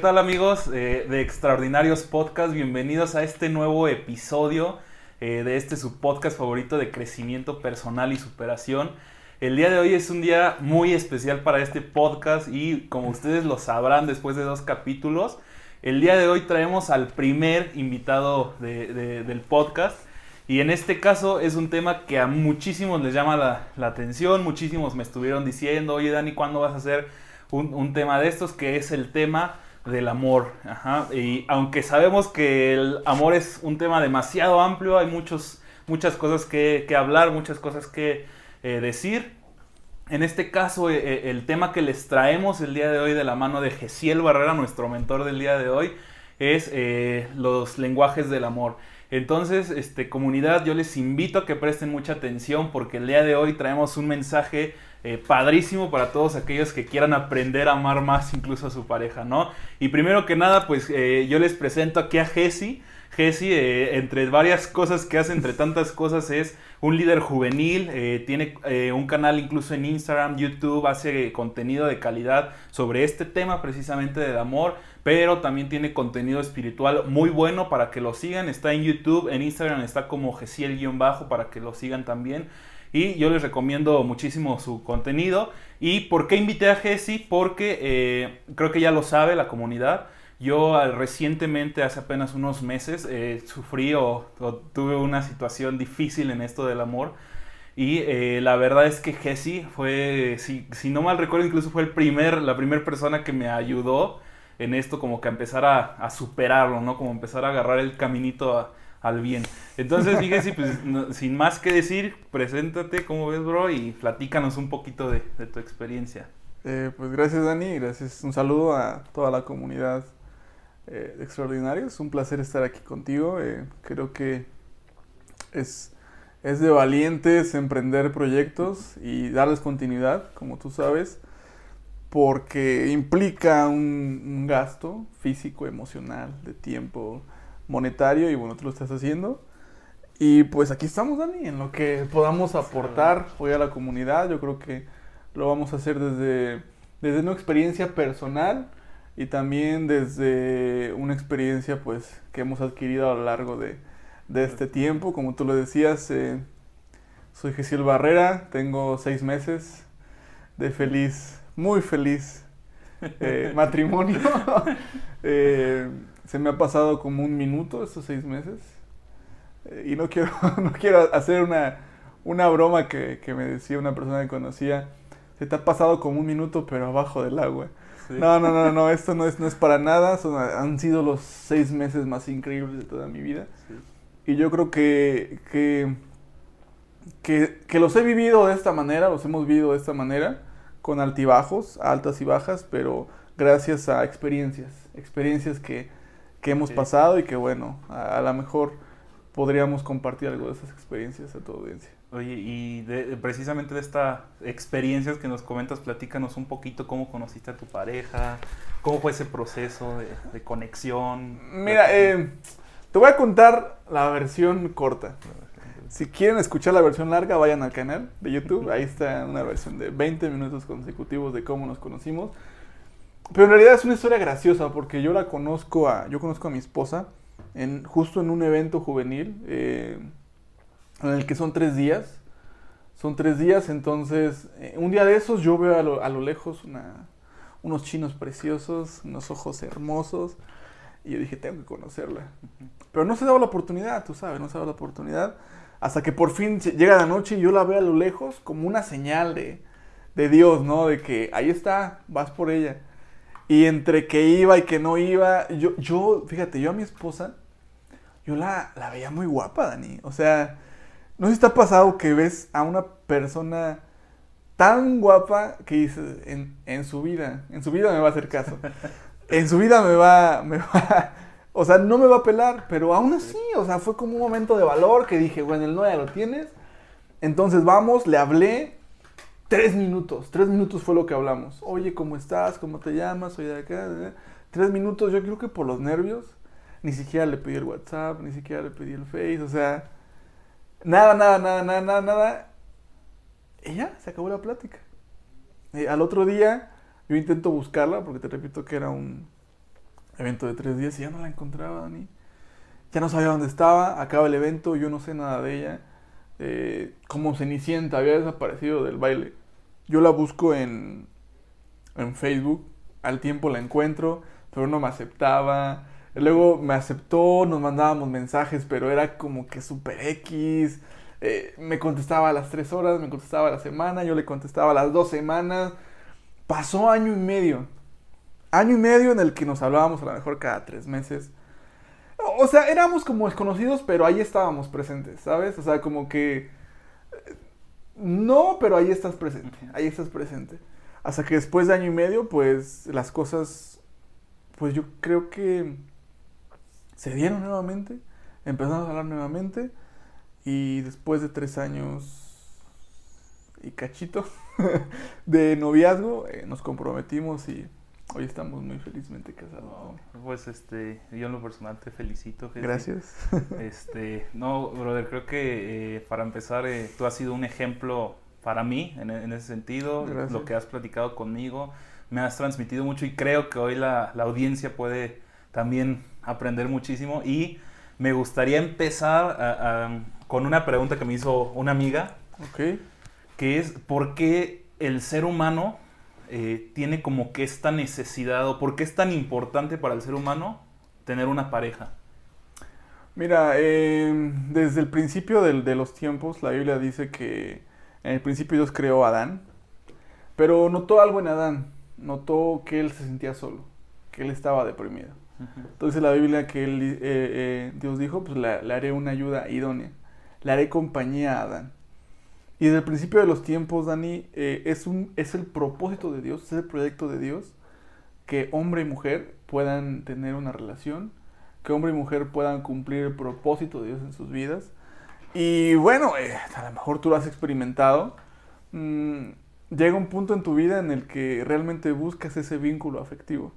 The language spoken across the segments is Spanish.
¿Qué tal amigos eh, de Extraordinarios Podcast? Bienvenidos a este nuevo episodio eh, de este su podcast favorito de crecimiento personal y superación. El día de hoy es un día muy especial para este podcast y como ustedes lo sabrán después de dos capítulos, el día de hoy traemos al primer invitado del podcast. Y en este caso es un tema que a muchísimos les llama la, atención, muchísimos me estuvieron diciendo, oye Dani, ¿cuándo vas a hacer un tema de estos? Que es el tema del amor. Y aunque sabemos que el amor es un tema demasiado amplio, hay muchos, muchas cosas que, hablar, muchas cosas que eh, decir. En este caso, eh, eh, el tema que les traemos el día de hoy de la mano de Gesiel Barrera, nuestro mentor del día de hoy, es los lenguajes del amor. Entonces, este, comunidad, yo les invito a que presten mucha atención porque el día de hoy traemos un mensaje eh, padrísimo para todos aquellos que quieran aprender a amar más incluso a su pareja, ¿no? Y primero que nada, pues eh, yo les presento aquí a Jesse. Jesse, eh, entre varias cosas que hace, entre tantas cosas, es un líder juvenil, tiene un canal incluso en Instagram, YouTube, hace contenido de calidad sobre este tema precisamente del amor, pero también tiene contenido espiritual muy bueno para que lo sigan, está en YouTube, en Instagram está como Gesiel-bajo para que lo sigan también. Y yo les recomiendo muchísimo su contenido. ¿Y por qué invité a Jesse? Porque eh, creo que ya lo sabe la comunidad. Yo recientemente, hace apenas unos meses, eh, sufrí o, tuve una situación difícil en esto del amor. Y eh, la verdad es que Jesse fue, si, si, no mal recuerdo, incluso fue el primer, la primera persona que me ayudó en esto, como que a empezar a, a superarlo, ¿no? Como empezar a agarrar el caminito a, al bien. Entonces, fíjese, pues, sin más que decir, preséntate, ¿cómo ves, bro? Y platícanos un poquito de, tu experiencia. Eh, pues gracias, Dani, gracias. Un saludo a toda la comunidad eh, extraordinaria. Es un placer estar aquí contigo. Eh, creo que es, es de valientes emprender proyectos y darles continuidad, como tú sabes, porque implica un, un gasto físico, emocional, de tiempo, monetario y bueno, tú lo estás haciendo. Y pues aquí estamos, Dani, en lo que podamos aportar hoy a la comunidad. Yo creo que lo vamos a hacer desde, desde una experiencia personal y también desde una experiencia pues que hemos adquirido a lo largo de, de este tiempo. Como tú lo decías, eh, soy Gesiel Barrera, tengo seis meses de feliz, muy feliz eh, matrimonio. eh, se me ha pasado como un minuto estos seis meses. Eh, y no quiero, no quiero hacer una, una broma que, que, me decía una persona que conocía. Se te ha pasado como un minuto, pero abajo del agua. No, no, no, no, esto no es, no es para nada. Son, han sido los seis meses más increíbles de toda mi vida. Y yo creo que, que, que, que los he vivido de esta manera, los hemos vivido de esta manera, con altibajos, altas y bajas, pero gracias a experiencias. Experiencias que, que hemos pasado y que bueno, a, lo mejor podríamos compartir algo de esas experiencias a tu audiencia. Oye, y precisamente de estas experiencias que nos comentas, platícanos un poquito cómo conociste a tu pareja, cómo fue ese proceso de, conexión. Mira, eh, te voy a contar la versión corta. Si quieren escuchar la versión larga, vayan al canal de YouTube. Ahí está una versión de 20 minutos consecutivos de cómo nos conocimos. Pero en realidad es una historia graciosa porque yo la conozco a, yo conozco a mi esposa en, justo en un evento juvenil eh, en el que son tres días. Son tres días, entonces eh, un día de esos yo veo a lo, a lo lejos una, unos chinos preciosos, unos ojos hermosos. Y yo dije, tengo que conocerla. Pero no se daba la oportunidad, tú sabes, no se daba la oportunidad. Hasta que por fin llega la noche y yo la veo a lo lejos como una señal de, de Dios, ¿no? De que ahí está, vas por ella. Y entre que iba y que no iba, yo, yo fíjate, yo a mi esposa, yo la, la veía muy guapa, Dani. O sea, no sé si te ha pasado que ves a una persona tan guapa que dices, en, en, su vida, en su vida me va a hacer caso. En su vida me va, me va, o sea, no me va a pelar, pero aún así, o sea, fue como un momento de valor que dije, bueno, el no lo tienes. Entonces vamos, le hablé, Tres minutos, tres minutos fue lo que hablamos. Oye, ¿cómo estás? ¿Cómo te llamas? Soy de acá. Tres minutos, yo creo que por los nervios, ni siquiera le pedí el WhatsApp, ni siquiera le pedí el Face, o sea, nada, nada, nada, nada, nada, nada. Y ya, se acabó la plática. al otro día, yo intento buscarla, porque te repito que era un, evento de tres días y ya no la encontraba, Dani. Ya no sabía dónde estaba, acaba el evento, yo no sé nada de ella. Eh, como Cenicienta, había desaparecido del baile. Yo la busco en, en Facebook, al tiempo la encuentro, pero no me aceptaba. Luego me aceptó, nos mandábamos mensajes, pero era como que super X. Eh, me contestaba a las tres horas, me contestaba a la semana, yo le contestaba a las dos semanas. Pasó año y medio. Año y medio en el que nos hablábamos a lo mejor cada tres meses. O sea, éramos como desconocidos, pero ahí estábamos presentes, ¿sabes? O sea, como que... No, pero ahí estás presente, ahí estás presente. Hasta que después de año y medio, pues las cosas, pues yo creo que se dieron nuevamente, empezamos a hablar nuevamente y después de tres años y cachito de noviazgo, eh, nos comprometimos y hoy estamos muy felizmente casados. pues este, yo en lo personal te felicito. Gracias. Este, no, brother, creo que eh, para empezar, eh, tú has sido un ejemplo para mí en, ese sentido, lo que has platicado conmigo, me has transmitido mucho y creo que hoy la, la audiencia puede también aprender muchísimo y me gustaría empezar con una pregunta que me hizo una amiga, que es ¿por qué el ser humano eh, tiene como que esta necesidad o por qué es tan importante para el ser humano tener una pareja? Mira, em, desde el principio de los tiempos la Biblia dice que en el principio Dios creó a Adán, pero notó algo en Adán, notó que él se sentía solo, que él estaba deprimido. Entonces la Biblia que él, eh, eh, Dios dijo, pues le, haré una ayuda idónea, le haré compañía a Adán. Y desde el principio de los tiempos, Dani, eh, es, un, es el propósito de Dios, es el proyecto de Dios, que hombre y mujer puedan tener una relación, que hombre y mujer puedan cumplir el propósito de Dios en sus vidas. Y bueno, a lo mejor tú lo has experimentado. Mm, llega un punto en tu vida en el que realmente buscas ese vínculo afectivo.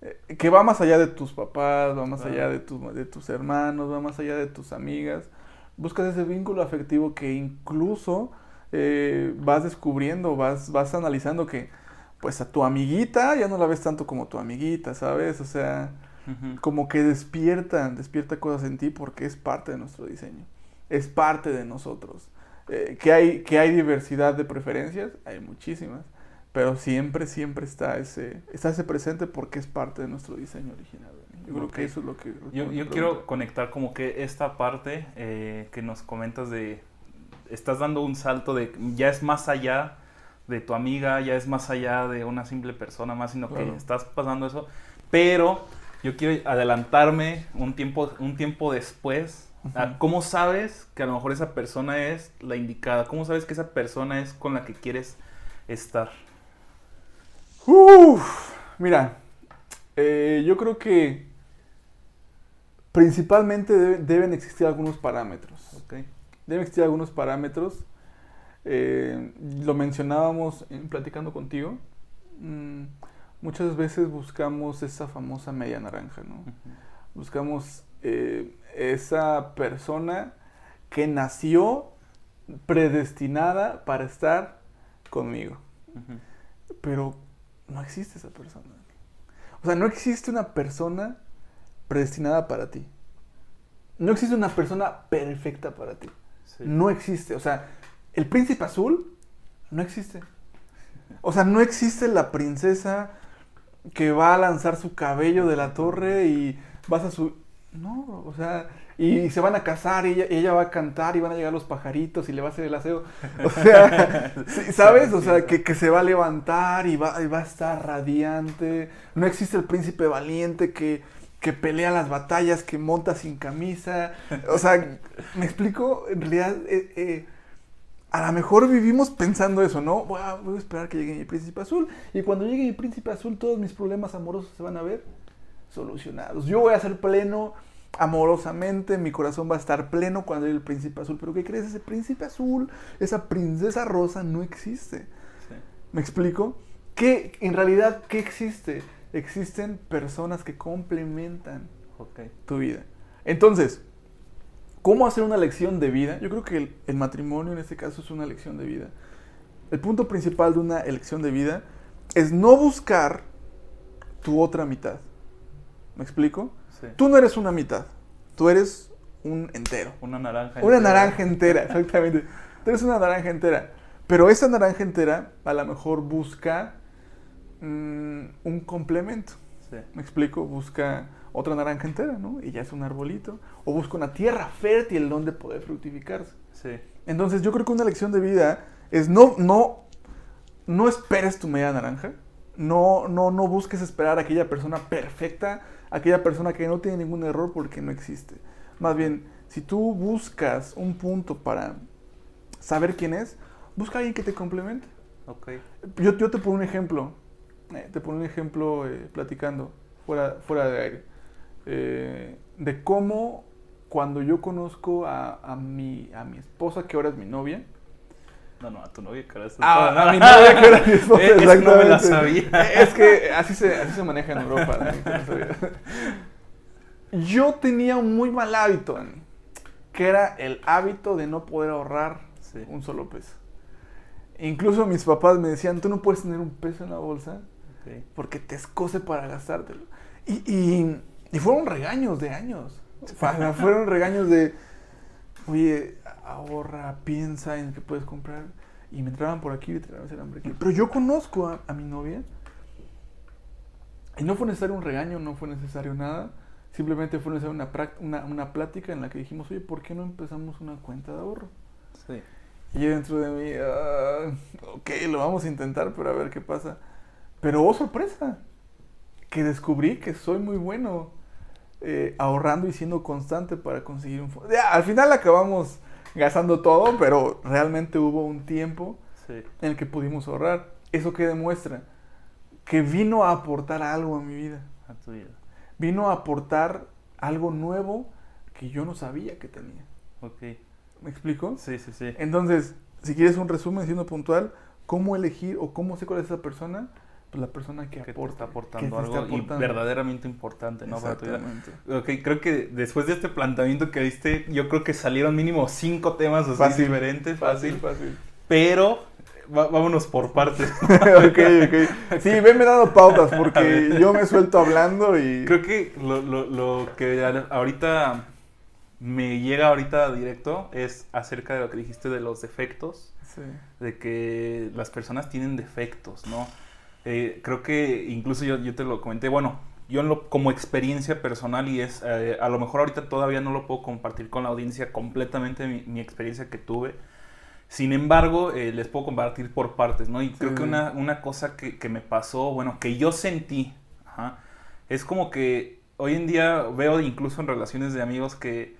Eh, que va más allá de tus papás, va más allá de, de tus hermanos, va más allá de tus amigas. Buscas ese vínculo afectivo que incluso eh, vas descubriendo, vas, vas analizando que pues a tu amiguita ya no la ves tanto como tu amiguita, ¿sabes? O sea, como que despierta, despierta cosas en ti porque es parte de nuestro diseño, es parte de nosotros. Eh, que, hay, que hay diversidad de preferencias, hay muchísimas pero siempre, siempre está ese, está ese presente porque es parte de nuestro diseño original. Yo creo que eso es lo que... yo, yo quiero conectar como que esta parte eh, que nos comentas de, estás dando un salto de, ya es más allá de tu amiga, ya es más allá de una simple persona más, sino que estás pasando eso, pero yo quiero adelantarme un tiempo, un tiempo después. ¿Cómo sabes que a lo mejor esa persona es la indicada? ¿Cómo sabes que esa persona es con la que quieres estar? Uf, mira, eh, yo creo que principalmente deben existir algunos parámetros. Deben existir algunos parámetros. Eh, lo mencionábamos en, platicando contigo. Mm, muchas veces buscamos esa famosa media naranja, ¿no? Buscamos eh, esa persona que nació predestinada para estar conmigo. Pero no existe esa persona. O sea, no existe una persona predestinada para ti. No existe una persona perfecta para ti. No existe. O sea, el príncipe azul no existe. O sea, no existe la princesa que va a lanzar su cabello de la torre y vas a su... No, o sea, y se van a casar y ella, va a cantar y van a llegar los pajaritos y le va a hacer el aseo. O sea, ¿sabes? O sea, que, se va a levantar y va, va, a estar radiante. No existe el príncipe valiente que, que pelea las batallas, que monta sin camisa. O sea, ¿me explico? En realidad, eh, eh, a lo mejor vivimos pensando eso, ¿no? Voy a, voy a esperar que llegue mi príncipe azul. Y cuando llegue mi príncipe azul, todos mis problemas amorosos se van a ver solucionados. Yo voy a ser pleno amorosamente, mi corazón va a estar pleno cuando hay el príncipe azul. Pero ¿qué crees? Ese príncipe azul, esa princesa rosa no existe. ¿Me explico? ¿Qué, en realidad, ¿qué existe? Existen personas que complementan tu vida. Entonces, ¿cómo hacer una lección de vida? Yo creo que el, el matrimonio en este caso es una lección de vida. El punto principal de una elección de vida es no buscar tu otra mitad ¿Me explico? Sí. Tú no eres una mitad, tú eres un entero. Una naranja. Una entera. naranja entera, exactamente. Tú eres una naranja entera. Pero esa naranja entera a lo mejor busca mm, un complemento. Sí. ¿Me explico? Busca otra naranja entera, ¿no? Y ya es un arbolito. O busca una tierra fértil donde poder fructificarse. Sí. Entonces yo creo que una lección de vida es no, no, no esperes tu media naranja. No, no, no busques esperar a aquella persona perfecta, aquella persona que no tiene ningún error porque no existe. Más bien, si tú buscas un punto para saber quién es, busca a alguien que te complemente. Ok. Yo, yo te pongo un ejemplo, te pongo un ejemplo eh, platicando fuera, fuera de aire, eh, de cómo cuando yo conozco a, a, mi, a mi esposa, que ahora es mi novia, No, no, a tu novia, cara. eso- Ah, a mi novia que era mi esposa, Eh, eso no me la exactamente. sabía. Es que así se, así se maneja en Europa. Que no. Yo tenía un muy mal hábito, Dani, que era el hábito de no poder ahorrar Sí. un solo peso. Incluso mis papás me decían, tú no puedes tener un peso en la bolsa Porque te escoce para gastártelo. Y, y, y fueron regaños de años. Fueron regaños de, oye, ahorra, piensa en qué puedes comprar. Y me entraban por aquí y me entraban por aquí. Pero yo conozco a, a mi novia. Y no fue necesario un regaño, no fue necesario nada. Simplemente fue necesaria una, una, una plática en la que dijimos, oye, ¿por qué no empezamos una cuenta de ahorro? Sí. Y yo dentro de mí, ah, ok, lo vamos a intentar, pero a ver qué pasa. Pero oh sorpresa, que descubrí que soy muy bueno eh, ahorrando y siendo constante para conseguir un fondo. Ya, al final acabamos gastando todo, pero realmente hubo un tiempo Sí. en el que pudimos ahorrar. ¿Eso que demuestra? Que vino a aportar algo a mi vida. A tu vida. Vino a aportar algo nuevo que yo no sabía que tenía. Ok. ¿Me explico? Sí, sí, sí. Entonces, si quieres un resumen siendo puntual, ¿cómo elegir o cómo sé cuál es esa persona? Pues la persona que, que aporta. que aportando algo está aportando. y verdaderamente importante, ¿no? Para tu vida. Exactamente. Ok, creo que después de este planteamiento que diste, yo creo que salieron mínimo cinco temas así Fácil, diferentes, Fácil, fácil. Pero va- vámonos por partes. ok, ok. Sí, venme dando pautas porque yo me suelto hablando y... Creo que lo, lo, lo que ahorita me llega ahorita directo es acerca de lo que dijiste de los defectos, Sí, de que las personas tienen defectos, ¿no? Eh, creo que incluso yo, yo te lo comenté, bueno, yo en lo- como experiencia personal y es, eh, a lo mejor ahorita todavía no lo puedo compartir con la audiencia completamente mi, mi experiencia que tuve. Sin embargo, eh, les puedo compartir por partes, ¿no? Y creo Sí. que una, una cosa que, que me pasó, bueno, que yo sentí, ajá, es como que hoy en día veo incluso en relaciones de amigos que,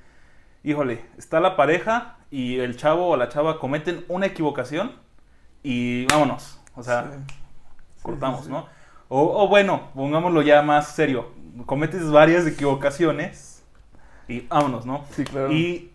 híjole, está la pareja y el chavo o la chava cometen una equivocación y vámonos. O sea, sí. Cortamos. ¿no? O, o bueno, pongámoslo ya más serio. Cometes varias equivocaciones y vámonos, ¿no? Sí, claro. Y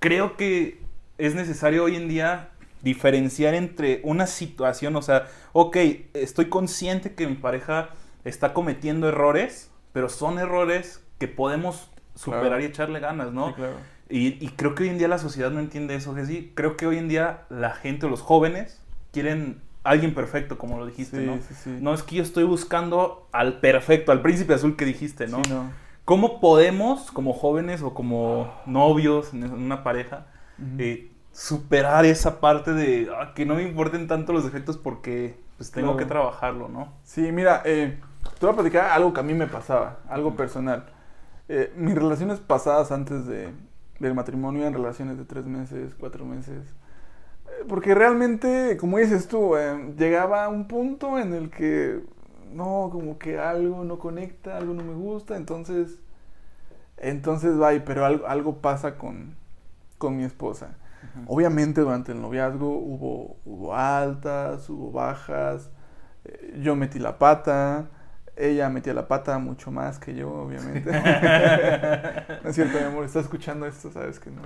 creo que es necesario hoy en día diferenciar entre una situación, o sea, ok, estoy consciente que mi pareja está cometiendo errores, pero son errores que podemos superar Claro. y echarle ganas, ¿no? Sí, claro. Y, y creo que hoy en día la sociedad no entiende eso, Jessy. Creo que hoy en día la gente o los jóvenes quieren alguien perfecto, como lo dijiste, Sí, ¿no? sí, sí. No es que yo estoy buscando al perfecto, al príncipe azul que dijiste, ¿no? Sí, no. ¿Cómo podemos, como jóvenes o como novios en una pareja, eh, superar esa parte de ah, que no me importen tanto los defectos porque pues tengo Claro. que trabajarlo, ¿no? Sí, mira, eh, te voy a platicar algo que a mí me pasaba, algo personal. Eh, mis relaciones pasadas antes de, del matrimonio eran relaciones de tres meses, cuatro meses. Porque realmente, como dices tú, eh, llegaba a un punto en el que no, como que algo no conecta, algo no me gusta, entonces, entonces va, pero algo, algo pasa con, con mi esposa. Obviamente durante el noviazgo hubo, hubo altas, hubo bajas, eh, yo metí la pata, ella metía la pata mucho más que yo, obviamente. no es cierto, mi amor, está escuchando esto, sabes que no.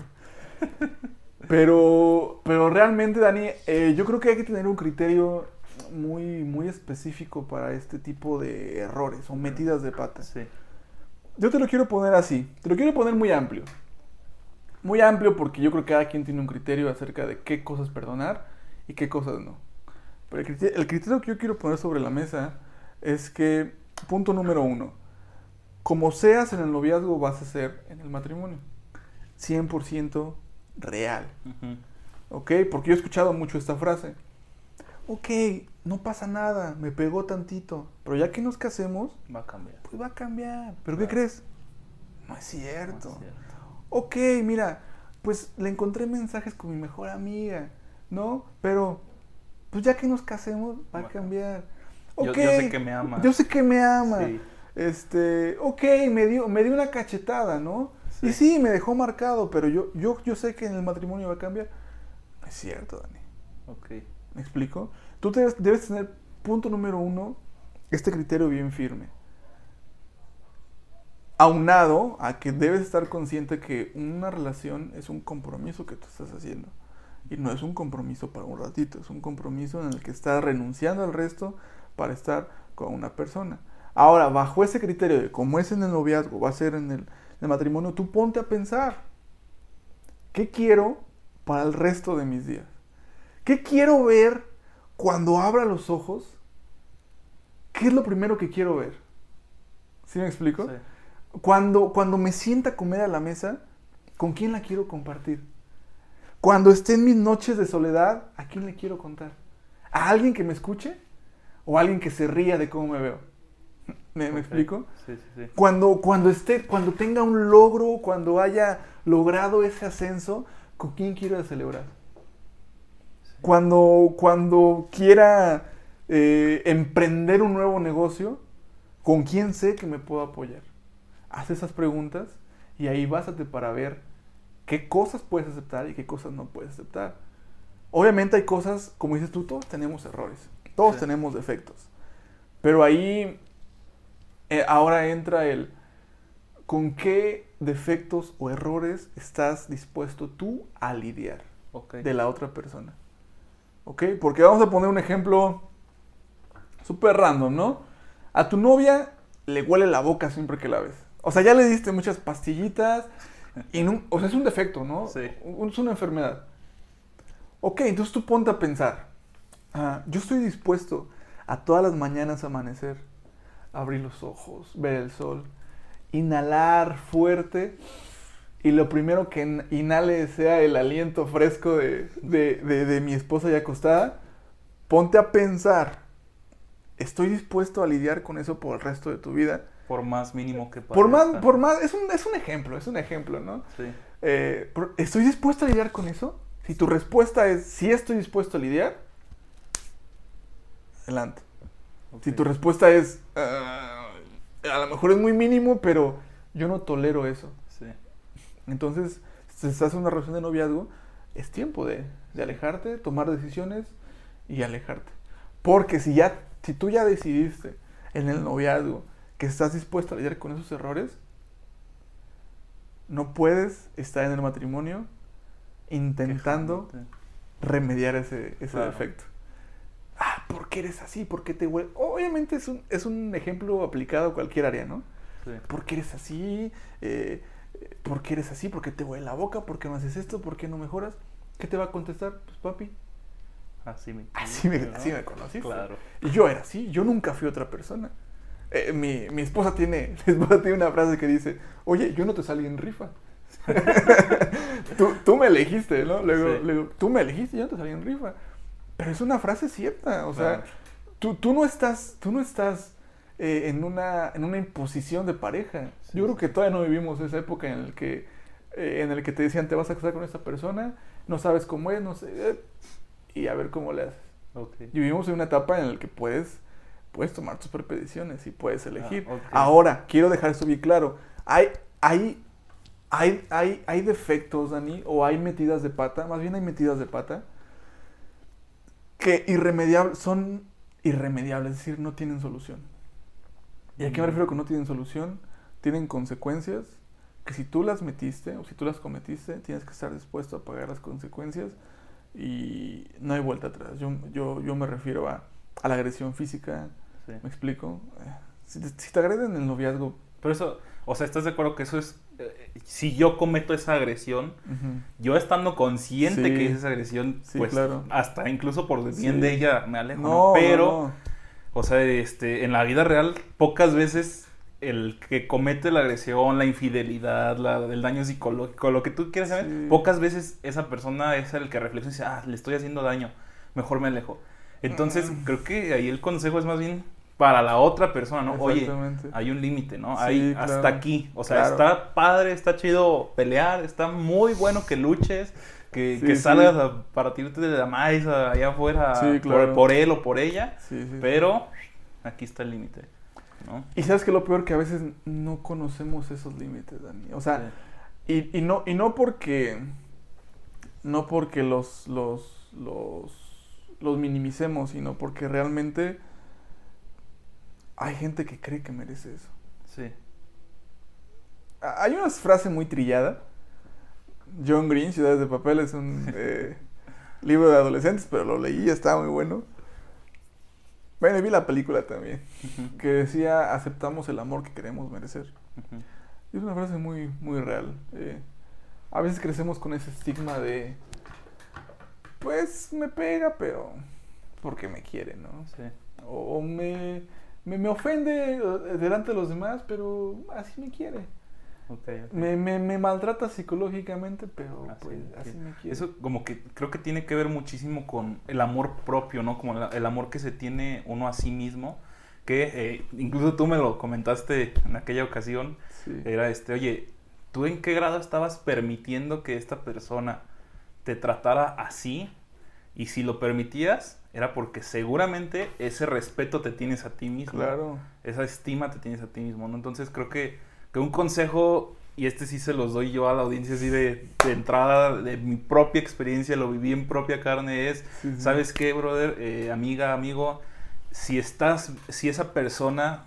Pero, pero realmente, Dani, eh, yo creo que hay que tener un criterio muy, muy específico para este tipo de errores o metidas de pata. Sí. Yo te lo quiero poner así, te lo quiero poner muy amplio. Muy amplio porque yo creo que cada quien tiene un criterio acerca de qué cosas perdonar y qué cosas no. Pero el criterio, el criterio que yo quiero poner sobre la mesa es que, punto número uno, como seas en el noviazgo vas a ser en el matrimonio. 100% real. Ujú. ¿Ok? Porque yo he escuchado mucho esta frase. Ok, no pasa nada, me pegó tantito. Pero ya que nos casemos, Va a cambiar. pues va a cambiar. ¿Pero qué crees? No es No es cierto. cierto. Ok, mira, pues le encontré mensajes con mi mejor amiga, ¿no? Pero, pues ya que nos casemos, va a cambiar. Yo- Ok, yo sé que me ama. Yo sé que me ama. Sí. Este, ok, me dio, me dio una cachetada, ¿no? Sí. Y sí, me dejó marcado, pero yo, yo, yo sé que en el matrimonio va a cambiar. No es cierto, Dani. Ok. ¿Me explico? Tú debes, debes tener, punto número uno, este criterio bien firme. Aunado a que debes estar consciente que una relación es un compromiso que tú estás haciendo. Y no es un compromiso para un ratito, es un compromiso en el que estás renunciando al resto para estar con una persona. Ahora, bajo ese criterio de cómo es en el noviazgo, va a ser en el, el matrimonio, tú ponte a pensar, ¿qué quiero para el resto de mis días? ¿Qué quiero ver cuando abra los ojos? ¿Qué es lo primero que quiero ver? ¿Sí me explico? Sí. Cuando, cuando me sienta a comer a la mesa, ¿con quién la quiero compartir? Cuando esté en mis noches de soledad, ¿a quién le quiero contar? ¿A alguien que me escuche? ¿O a alguien que se ría de cómo me veo? ¿Me, me explico? Sí, sí, sí. Cuando, cuando esté, cuando tenga un logro, cuando haya logrado ese ascenso, ¿con quién quiero celebrar? Sí. Cuando, cuando quiera eh, emprender un nuevo negocio, ¿con quién sé que me puedo apoyar? Haz esas preguntas y ahí básate para ver qué cosas puedes aceptar y qué cosas no puedes aceptar. Obviamente hay cosas, como dices tú, todos tenemos errores, todos Sí. tenemos defectos. Pero ahí eh, ahora entra el con qué defectos o errores estás dispuesto tú a lidiar de la otra persona. ¿Ok? Porque vamos a poner un ejemplo súper random, ¿no? A tu novia le huele la boca siempre que la ves. O sea, ya le diste muchas pastillitas y no, o sea, es un defecto, ¿no? Sí. Es una enfermedad. Ok, entonces tú ponte a pensar. ah, yo estoy dispuesto a todas las mañanas amanecer, abrir los ojos, ver el sol, inhalar fuerte y lo primero que in- inhale sea el aliento fresco de, de- de- de mi esposa ya acostada, ponte a pensar, ¿estoy dispuesto a lidiar con eso por el resto de tu vida? Por más mínimo que Por más, parezca. por más, es un, es un ejemplo, es un ejemplo, ¿no? Sí. Eh, ¿Estoy dispuesto a lidiar con eso? Si tu respuesta es sí estoy dispuesto a lidiar, adelante. Si tu respuesta es "Ah, a lo mejor es muy mínimo, pero yo no tolero eso. Sí. Entonces, si estás en una relación de noviazgo, es tiempo de, de alejarte, tomar decisiones y alejarte. Porque si ya, si tú ya decidiste en el noviazgo que estás dispuesto a lidiar con esos errores, no puedes estar en el matrimonio intentando remediar ese, ese Claro. defecto. Ah, ¿por qué eres así? ¿Por qué te huele? Obviamente es un, es un ejemplo aplicado a cualquier área, ¿no? Sí. ¿Por qué eres así? Eh, ¿Por qué eres así? ¿Por qué te huele la boca? ¿Por qué no haces esto? ¿Por qué no mejoras? ¿Qué te va a contestar? Pues papi, Así me, así me, ¿no? así me conociste. Claro. Y yo era así, yo nunca fui otra persona. Eh, mi, mi esposa tiene, mi esposa tiene una frase que dice, oye, yo no te salí en rifa. tú, tú me elegiste, ¿no? Luego, Sí. luego, tú me elegiste, yo no te salí en rifa. Pero es una frase cierta, o sea, tú, tú no estás, tú no estás eh, en, una, en una imposición de pareja. Sí, Yo creo que todavía no vivimos esa época en el que, eh, en el que te decían, te vas a casar con esta persona, no sabes cómo es, no sé, eh, y a ver cómo le haces. Y vivimos en una etapa en la que puedes, puedes tomar tus propias decisiones y puedes elegir. ok. Ahora, quiero dejar esto bien claro. Hay, hay, hay, hay, hay defectos, Dani, o hay metidas de pata, más bien hay metidas de pata, que irremediables, son irremediables, es decir, no tienen solución. ¿Y a qué me Mm. refiero con no tienen solución? Tienen consecuencias que si tú las metiste o si tú las cometiste, tienes que estar dispuesto a pagar las consecuencias y no hay vuelta atrás. Yo, yo, yo me refiero a, a la agresión física, Sí. ¿me explico? Eh, Si te, si te agreden en el noviazgo, Pero eso, o sea, ¿estás de acuerdo que eso es... eh, si yo cometo esa agresión, yo estando consciente Sí. que es esa agresión, Sí, pues claro. hasta incluso por bien Sí. de ella me alejo, ¿no? Pero, no, no. o sea, este, en la vida real, pocas veces el que comete la agresión, la infidelidad, la, el daño psicológico, lo que tú quieras saber, pocas veces esa persona es el que reflexiona y dice, ah, le estoy haciendo daño, mejor me alejo. Entonces, mm. creo que ahí el consejo es más bien para la otra persona, ¿no? Oye, hay un límite, ¿no? hay hasta aquí. O sea, está padre, está chido pelear, está muy bueno que luches, que, que salgas a partirte de la maíz allá afuera por, por, él o por ella, pero aquí está el límite. Y sabes que lo peor que a veces no conocemos esos límites, Dani. O sea, y, y, no, y no porque. No porque los, los, los, los minimicemos, sino porque realmente hay gente que cree que merece eso. Sí. Hay una frase muy trillada. John Green, Ciudades de Papel, es un eh, libro de adolescentes, pero lo leí y estaba muy bueno. Bueno, vi la película también, que decía, aceptamos el amor que queremos merecer. Y es una frase muy, muy real. Eh, a veces crecemos con ese estigma de, pues me pega, pero porque me quiere, ¿no? Sí. O, me, me, me, ofende eh, delante de los demás, pero así me quiere. Me, me, me, maltrata psicológicamente, pero así, pues así me quiere. Eso como que creo que tiene que ver muchísimo con el amor propio, ¿no? Como el, amor que se tiene uno a sí mismo. Que eh, incluso tú me lo comentaste en aquella ocasión. Era este, oye, ¿tú en qué grado estabas permitiendo que esta persona te tratara así? Y si lo permitías, era porque seguramente ese respeto te tienes a ti mismo. Claro. Esa estima te tienes a ti mismo, ¿no? Entonces creo que que un consejo, y este sí se los doy yo a la audiencia así de, entrada, de mi propia experiencia, lo viví en propia carne, es, ¿sabes qué, brother? Eh, amiga, amigo, si estás, si esa persona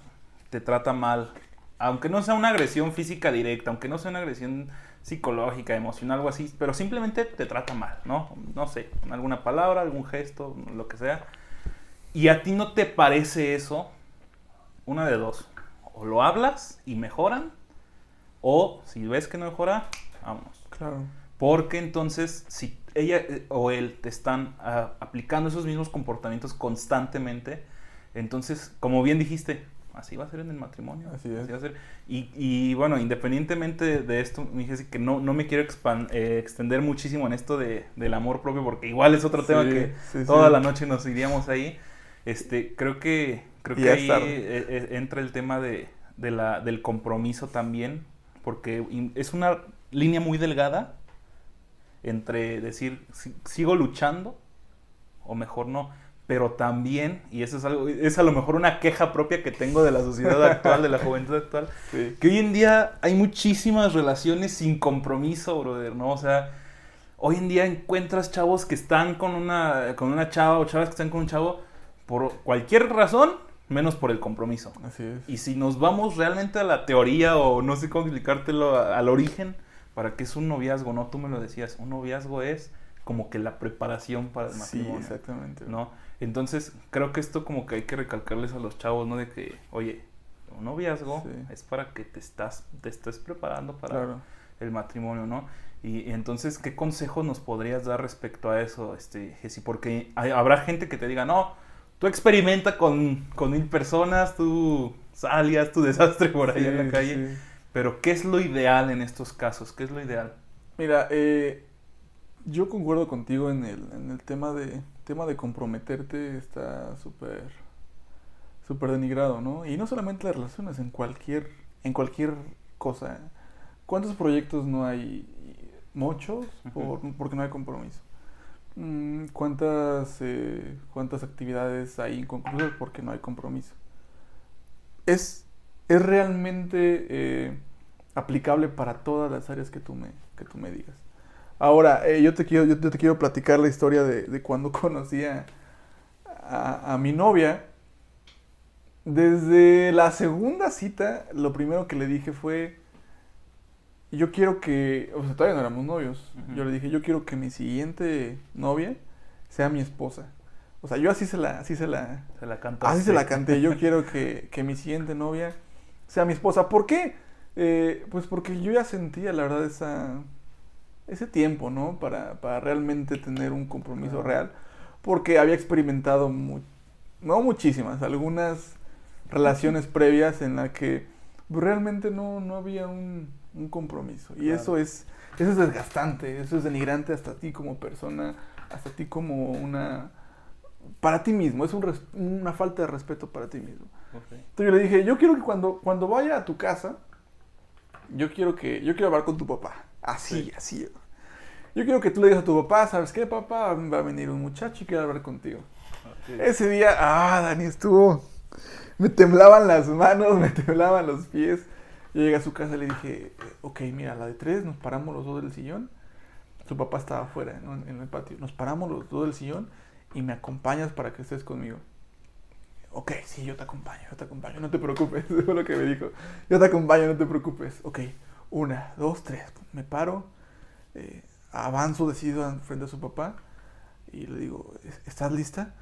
te trata mal, aunque no sea una agresión física directa, aunque no sea una agresión psicológica, emocional, algo así, pero simplemente te trata mal, ¿no? No sé, alguna palabra, algún gesto, lo que sea. Y a ti no te parece eso, una de dos o lo hablas y mejoran, o si ves que no mejora, vámonos. Claro. Porque entonces, si ella eh, o él te están ah, aplicando esos mismos comportamientos constantemente, entonces, como bien dijiste, así va a ser en el matrimonio. Así es. va a ser. Y, y, bueno, independientemente de esto, me dije que no, no me quiero eh, extender muchísimo en esto de, del amor propio, porque igual es otro tema que toda la noche nos iríamos ahí. Este, creo que Creo que ahí eh, eh, entra el tema de, la, del compromiso también, porque es una línea muy delgada entre decir, sigo luchando o mejor no, pero también, y eso es algo, es a lo mejor una queja propia que tengo de la sociedad actual, de la juventud actual, que hoy en día hay muchísimas relaciones sin compromiso, brother, ¿no? O sea, hoy en día encuentras chavos que están con una, con una chava o chavas que están con un chavo por cualquier razón menos por el compromiso. Así es. Y si nos vamos realmente a la teoría o no sé cómo explicártelo al origen, para qué es un noviazgo, ¿no? Tú me lo decías, un noviazgo es como que la preparación para el matrimonio. Sí, exactamente. ¿No? Entonces, creo que esto como que hay que recalcarles a los chavos, ¿no? De que, oye, un noviazgo es para que te estás te estés preparando para el matrimonio, ¿no? Y, entonces, ¿qué consejo nos podrías dar respecto a eso, este, Jessy? Porque habrá gente que te diga, no, tú experimenta con, con mil personas, tú salías tu desastre por ahí en la calle. Pero, ¿qué es lo ideal en estos casos? ¿Qué es lo ideal? Mira, eh, yo concuerdo contigo en el, en el tema de tema de comprometerte está súper súper denigrado, ¿no? Y no solamente las relaciones, en cualquier en cualquier cosa. ¿Cuántos proyectos no hay? Muchos, por, porque no hay compromiso. Mm, ¿Cuántas, eh, ¿Cuántas actividades hay inconclusas porque no hay compromiso? Es, es realmente eh, aplicable para todas las áreas que tú me, que tú me digas. Ahora, eh, yo, te quiero, yo te quiero platicar la historia de, de cuando conocí a, a, a mi novia. Desde la segunda cita, lo primero que le dije fue, yo quiero que, o sea, todavía no éramos novios. Yo le dije, yo quiero que mi siguiente novia sea mi esposa. O sea, yo así se la, así se la, se la Así se la canté. Yo quiero que, que, mi siguiente novia sea mi esposa. ¿Por qué? Eh, pues porque yo ya sentía, la verdad, esa, ese tiempo, ¿no? Para, para realmente tener un compromiso real. Porque había experimentado, no muchísimas, algunas relaciones previas en las que pues, realmente no, no había un, un compromiso. Y eso es, eso es desgastante, eso es denigrante hasta ti como persona, hasta ti como una... Para ti mismo, es un una falta de respeto para ti mismo. Entonces yo le dije, yo quiero que cuando, cuando vaya a tu casa, yo quiero que, yo quiero hablar con tu papá. Así, Sí. así. Yo quiero que tú le digas a tu papá, ¿sabes qué, papá? Va a venir un muchacho y quiere hablar contigo. Ese día, ah, Dani estuvo. Me temblaban las manos, me temblaban los pies. Yo llegué a su casa y le dije, ok, mira, la de tres, nos paramos los dos del sillón. Su papá estaba afuera, ¿no? en el patio. Nos paramos los dos del sillón y me acompañas para que estés conmigo. Ok, sí, yo te acompaño, yo te acompaño, no te preocupes. Eso fue lo que me dijo. Yo te acompaño, no te preocupes. Ok, una, dos, tres. Me paro, eh, avanzo decidido frente a su papá y le digo, ¿estás lista?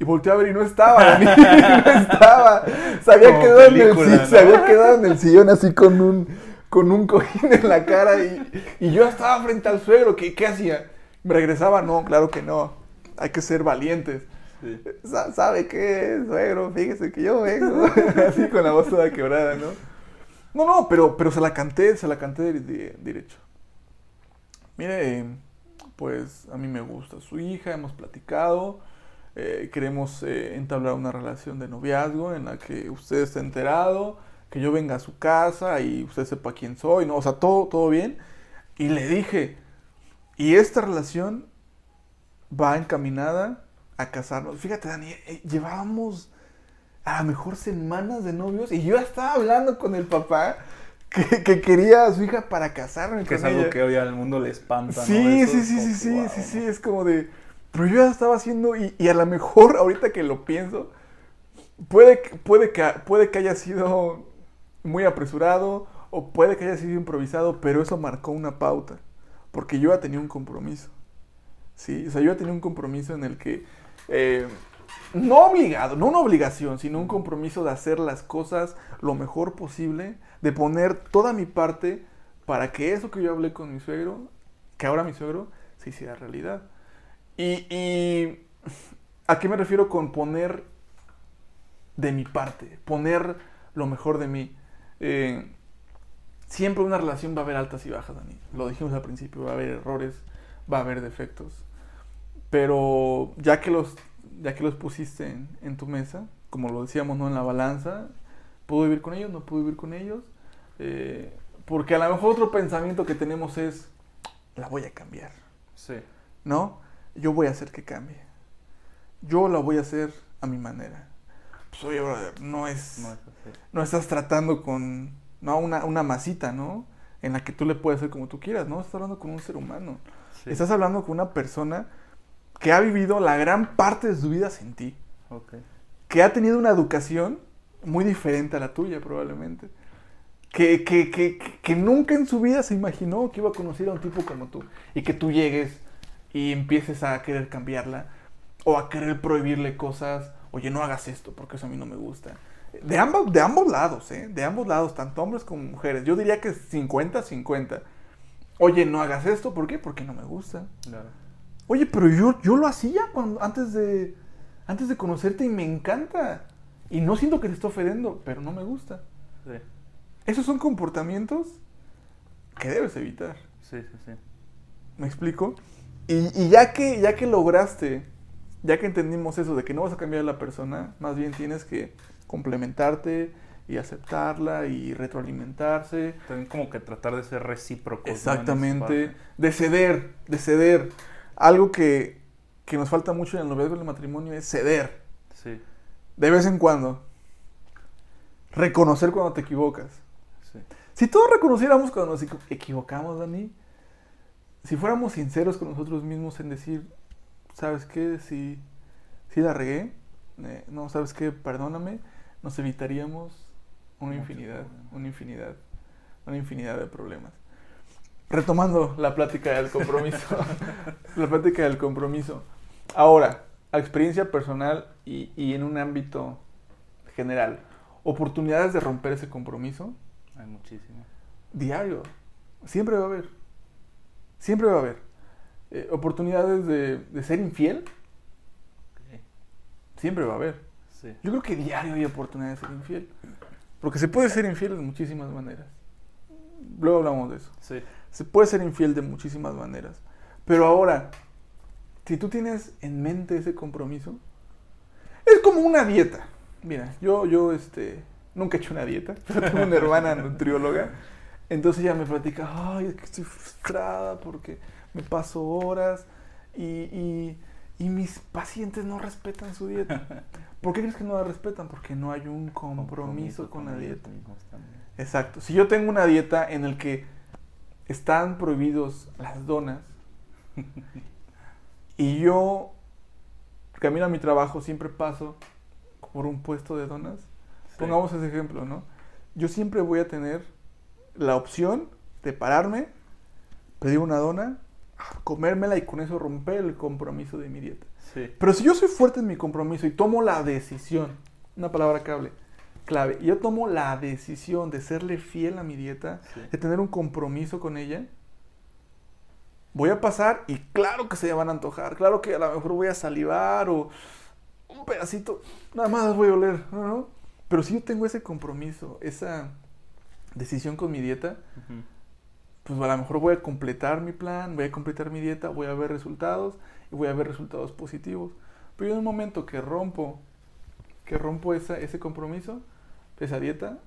Y volteé a ver y no estaba, no estaba. Se había, Como quedado en el, ¿no? se había quedado en el sillón así con un, con un cojín en la cara y, y yo estaba frente al suegro. ¿Qué, ¿Qué hacía? ¿Me regresaba? No, claro que no. Hay que ser valientes. Sí. ¿Sabe qué, suegro? Fíjese que yo vengo. Así con la voz toda quebrada, ¿no? No, no, pero, pero se la canté, se la canté de- de- derecho. Mire, pues a mí me gusta su hija, hemos platicado, eh, queremos eh, entablar una relación de noviazgo en la que usted esté enterado, que yo venga a su casa y usted sepa quién soy, ¿no? O sea, todo, todo bien. Y le dije, y esta relación va encaminada a casarnos. Fíjate, Dani, eh, llevábamos a lo mejor semanas de novios y yo estaba hablando con el papá que, que quería a su hija para casarme Que con es algo ella. que hoy al mundo le espanta, ¿no? Sí, Eso sí, sí, como sí, sí, wow, sí, sí, es como de... Pero yo ya estaba haciendo y, y a lo mejor ahorita que lo pienso, puede, que- puede, que, puede que haya sido muy apresurado o puede que haya sido improvisado, pero eso marcó una pauta, porque yo ya tenía un compromiso. Sí, o sea, yo ya tenía un compromiso en el que, eh, no obligado, no una obligación, sino un compromiso de hacer las cosas lo mejor posible, de poner toda mi parte para que eso que yo hablé con mi suegro, que ahora mi suegro, se hiciera realidad. Y, ¿a qué me refiero con poner de mi parte? Poner lo mejor de mí. Eh, siempre una relación va a haber altas y bajas, Dani. Lo dijimos al principio, va a haber errores, va a haber defectos. Pero ya que los, ya que los pusiste en, en tu mesa, como lo decíamos, ¿no? En la balanza, ¿puedo vivir con ellos? ¿No puedo vivir con ellos? Eh, porque a lo mejor otro pensamiento que tenemos es, la voy a cambiar. Sí. ¿no? Yo voy a hacer que cambie. Yo la voy a hacer a mi manera. Pues oye, brother, no es... No es así. No estás tratando con no, una, una masita, ¿no? En la que tú le puedes hacer como tú quieras, ¿no? Estás hablando con un ser humano. Sí. Estás hablando con una persona que ha vivido la gran parte de su vida sin ti. Ok. Que ha tenido una educación muy diferente a la tuya, probablemente. Que, que, que, que- que nunca en su vida se imaginó que iba a conocer a un tipo como tú. Y que tú llegues y empieces a querer cambiarla. O a querer prohibirle cosas. Oye, no hagas esto porque eso a mí no me gusta. De ambos, de ambos lados, ¿eh? De ambos lados, tanto hombres como mujeres. Yo diría que 50-50. Oye, no hagas esto, ¿por qué? Porque no me gusta. Claro. Oye, pero yo, yo lo hacía cuando, antes, de, antes de conocerte y me encanta. Y no siento que te esté ofendiendo, pero no me gusta. Sí. Esos son comportamientos que debes evitar. Sí, sí, sí. ¿Me explico? Y, y ya, que, ya que lograste, ya que entendimos eso de que no vas a cambiar a la persona, más bien tienes que complementarte y aceptarla y retroalimentarse. También como que tratar de ser recíproco. Exactamente. De ceder, de ceder. Algo que, que nos falta mucho en el noviazgo y el matrimonio es ceder. Sí, De vez en cuando. Reconocer cuando te equivocas. sí. Si todos reconociéramos cuando nos equi- equivocamos, Dani, si fuéramos sinceros con nosotros mismos en decir, ¿sabes qué? Si, si la regué, eh, no, ¿sabes qué? Perdóname, nos evitaríamos una infinidad, una infinidad, una infinidad de problemas. Retomando la plática del compromiso, la plática del compromiso. Ahora, a experiencia personal y, y en un ámbito general, oportunidades de romper ese compromiso, Hay muchísimo. diario. Siempre va a haber. Siempre va a haber. Eh, oportunidades de, de ser infiel, Ok. siempre va a haber. Sí. Yo creo que diario hay oportunidades de ser infiel. Porque se puede ser infiel de muchísimas maneras. Luego hablamos de eso. Sí. Se puede ser infiel de muchísimas maneras. Pero ahora, si tú tienes en mente ese compromiso, es como una dieta. Mira, yo, yo, este, nunca he hecho una dieta, pero tengo una hermana nutrióloga. Entonces ella me platica, ay, es que estoy frustrada porque me paso horas y, y, y mis pacientes no respetan su dieta. ¿Por qué crees que no la respetan? Porque no hay un compromiso, con la dieta. Exacto. Si yo tengo una dieta en la que están prohibidos las donas y yo camino a mi trabajo, siempre paso por un puesto de donas. Pongamos ese ejemplo, ¿no? Yo siempre voy a tener la opción de pararme, pedir una dona, comérmela y con eso romper el compromiso de mi dieta. Sí. Pero si yo soy fuerte en mi compromiso y tomo la decisión, una palabra clave, clave, yo tomo la decisión de serle fiel a mi dieta, Sí. de tener un compromiso con ella, voy a pasar y claro que se me van a antojar, claro que a lo mejor voy a salivar o un pedacito, nada más voy a oler, ¿no? Pero si yo tengo ese compromiso, esa decisión con mi dieta, Ujú. pues a lo mejor voy a completar mi plan, voy a completar mi dieta, voy a ver resultados y voy a ver resultados positivos. Pero yo en un momento que rompo, que rompo esa, ese compromiso, esa dieta,